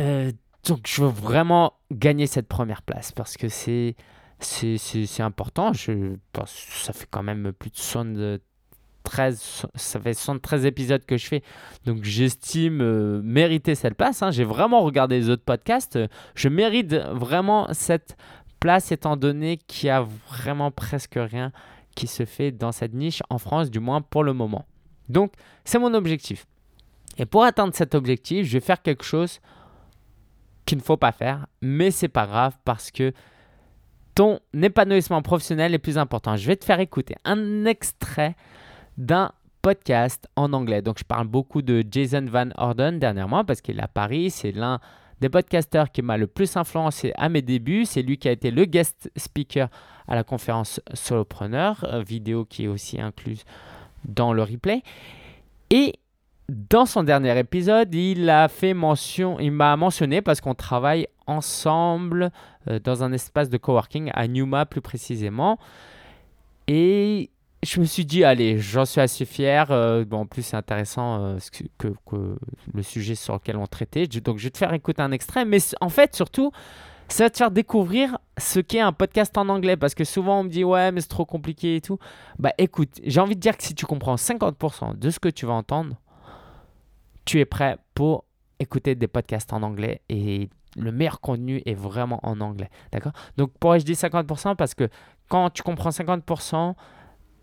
Euh, donc, je veux vraiment gagner cette première place parce que c'est c'est- important. Je pense ça fait quand même plus de 73, ça fait 73 épisodes que je fais. Donc j'estime euh, mériter cette place. hein. J'ai vraiment regardé les autres podcasts. Je mérite vraiment cette place étant donné qu'il y a vraiment presque rien qui se fait dans cette niche en France, du moins pour le moment. Donc c'est mon objectif. Et pour atteindre cet objectif, je vais faire quelque chose qu'il ne faut pas faire, mais c'est pas grave parce que ton épanouissement professionnel est plus important. Je vais te faire écouter un extrait d'un podcast en anglais. Donc, je parle beaucoup de Jason Van Orden dernièrement parce qu'il est à Paris. C'est l'un des podcasteurs qui m'a le plus influencé à mes débuts. C'est lui qui a été le guest speaker à la conférence Solopreneur, euh, vidéo qui est aussi incluse dans le replay. Et dans son dernier épisode, il a fait mention, il m'a mentionné parce qu'on travaille ensemble euh, dans un espace de coworking à Numa plus précisément. Et je me suis dit, allez, j'en suis assez fier. euh, bon, en plus, c'est intéressant euh, que, le sujet sur lequel on traitait. Donc, je vais te faire écouter un extrait. Mais en fait, surtout, ça va te faire découvrir ce qu'est un podcast en anglais. Parce que souvent, on me dit, ouais, mais c'est trop compliqué et tout. Bah, écoute, j'ai envie de dire que si tu comprends 50% de ce que tu vas entendre, tu es prêt pour écouter des podcasts en anglais et le meilleur contenu est vraiment en anglais. D'accord? Donc, pourquoi je dis 50% Parce que quand tu comprends 50%,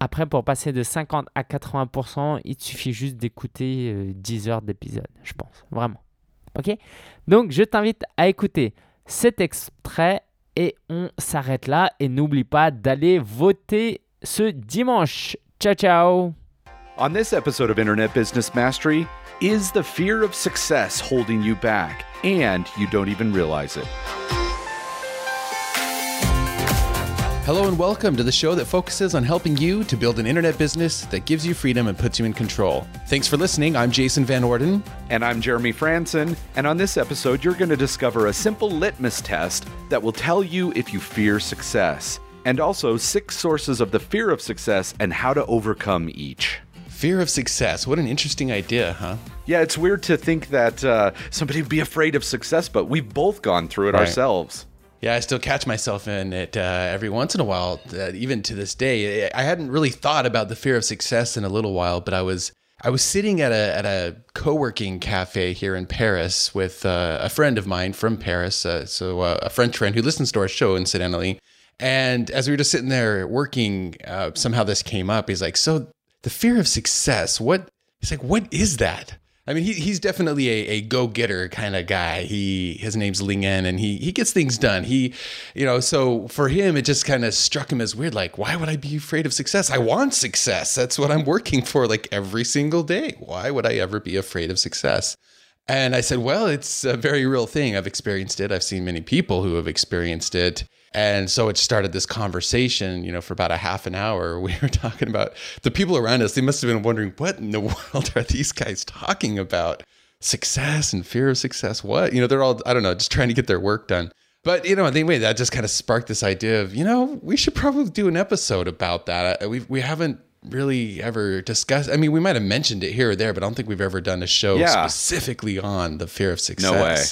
après, pour passer de 50 à 80%, il suffit juste d'écouter euh, 10 heures d'épisode, je pense. Vraiment. OK? Donc, je t'invite à écouter cet extrait et on s'arrête là. Et n'oublie pas d'aller voter ce dimanche. Ciao, ciao On this episode of Internet Business Mastery, is the fear of success holding you back and you don't even realize it? Hello and welcome to the show that focuses on helping you to build an internet business that gives you freedom and puts you in control. Thanks for listening. I'm Jason Van Orden. And I'm Jeremy Franson, and on this episode, you're going to discover a simple litmus test that will tell you if you fear success, and also six sources of the fear of success and how to overcome each. Fear of success. What an interesting idea, huh? Yeah, it's weird to think that uh, somebody would be afraid of success, but we've both gone through it Right. ourselves. Yeah, I still catch myself in it uh, every once in a while. Uh, even to this day, I hadn't really thought about the fear of success in a little while, but I was I was sitting at a at a co-working cafe here in Paris with uh, a friend of mine from Paris, uh, so uh, a French friend who listens to our show, incidentally. And as we were just sitting there working, uh, somehow this came up. He's like, "So the fear of success, what?" He's like, "What is that?" I mean, he, he's definitely a, a go getter kind of guy. He his name's Ling En, and he he gets things done. He, you know, so for him, it just kind of struck him as weird. Like, why would I be afraid of success? I want success. That's what I'm working for, like every single day. Why would I ever be afraid of success? And I said, well, it's a very real thing. I've experienced it. I've seen many people who have experienced it. And so it started this conversation, you know, for about a half an hour. We were talking about the people around us. They must have been wondering, what in the world are these guys talking about? Success and fear of success. What? You know, they're all, I don't know, just trying to get their work done. But, you know, anyway, that just kind of sparked this idea of, you know, we should probably do an episode about that. I- We, we haven't really ever discussed, I mean, we might have mentioned it here or there, but I don't think we've ever done a show Yeah. specifically on the fear of success. No way.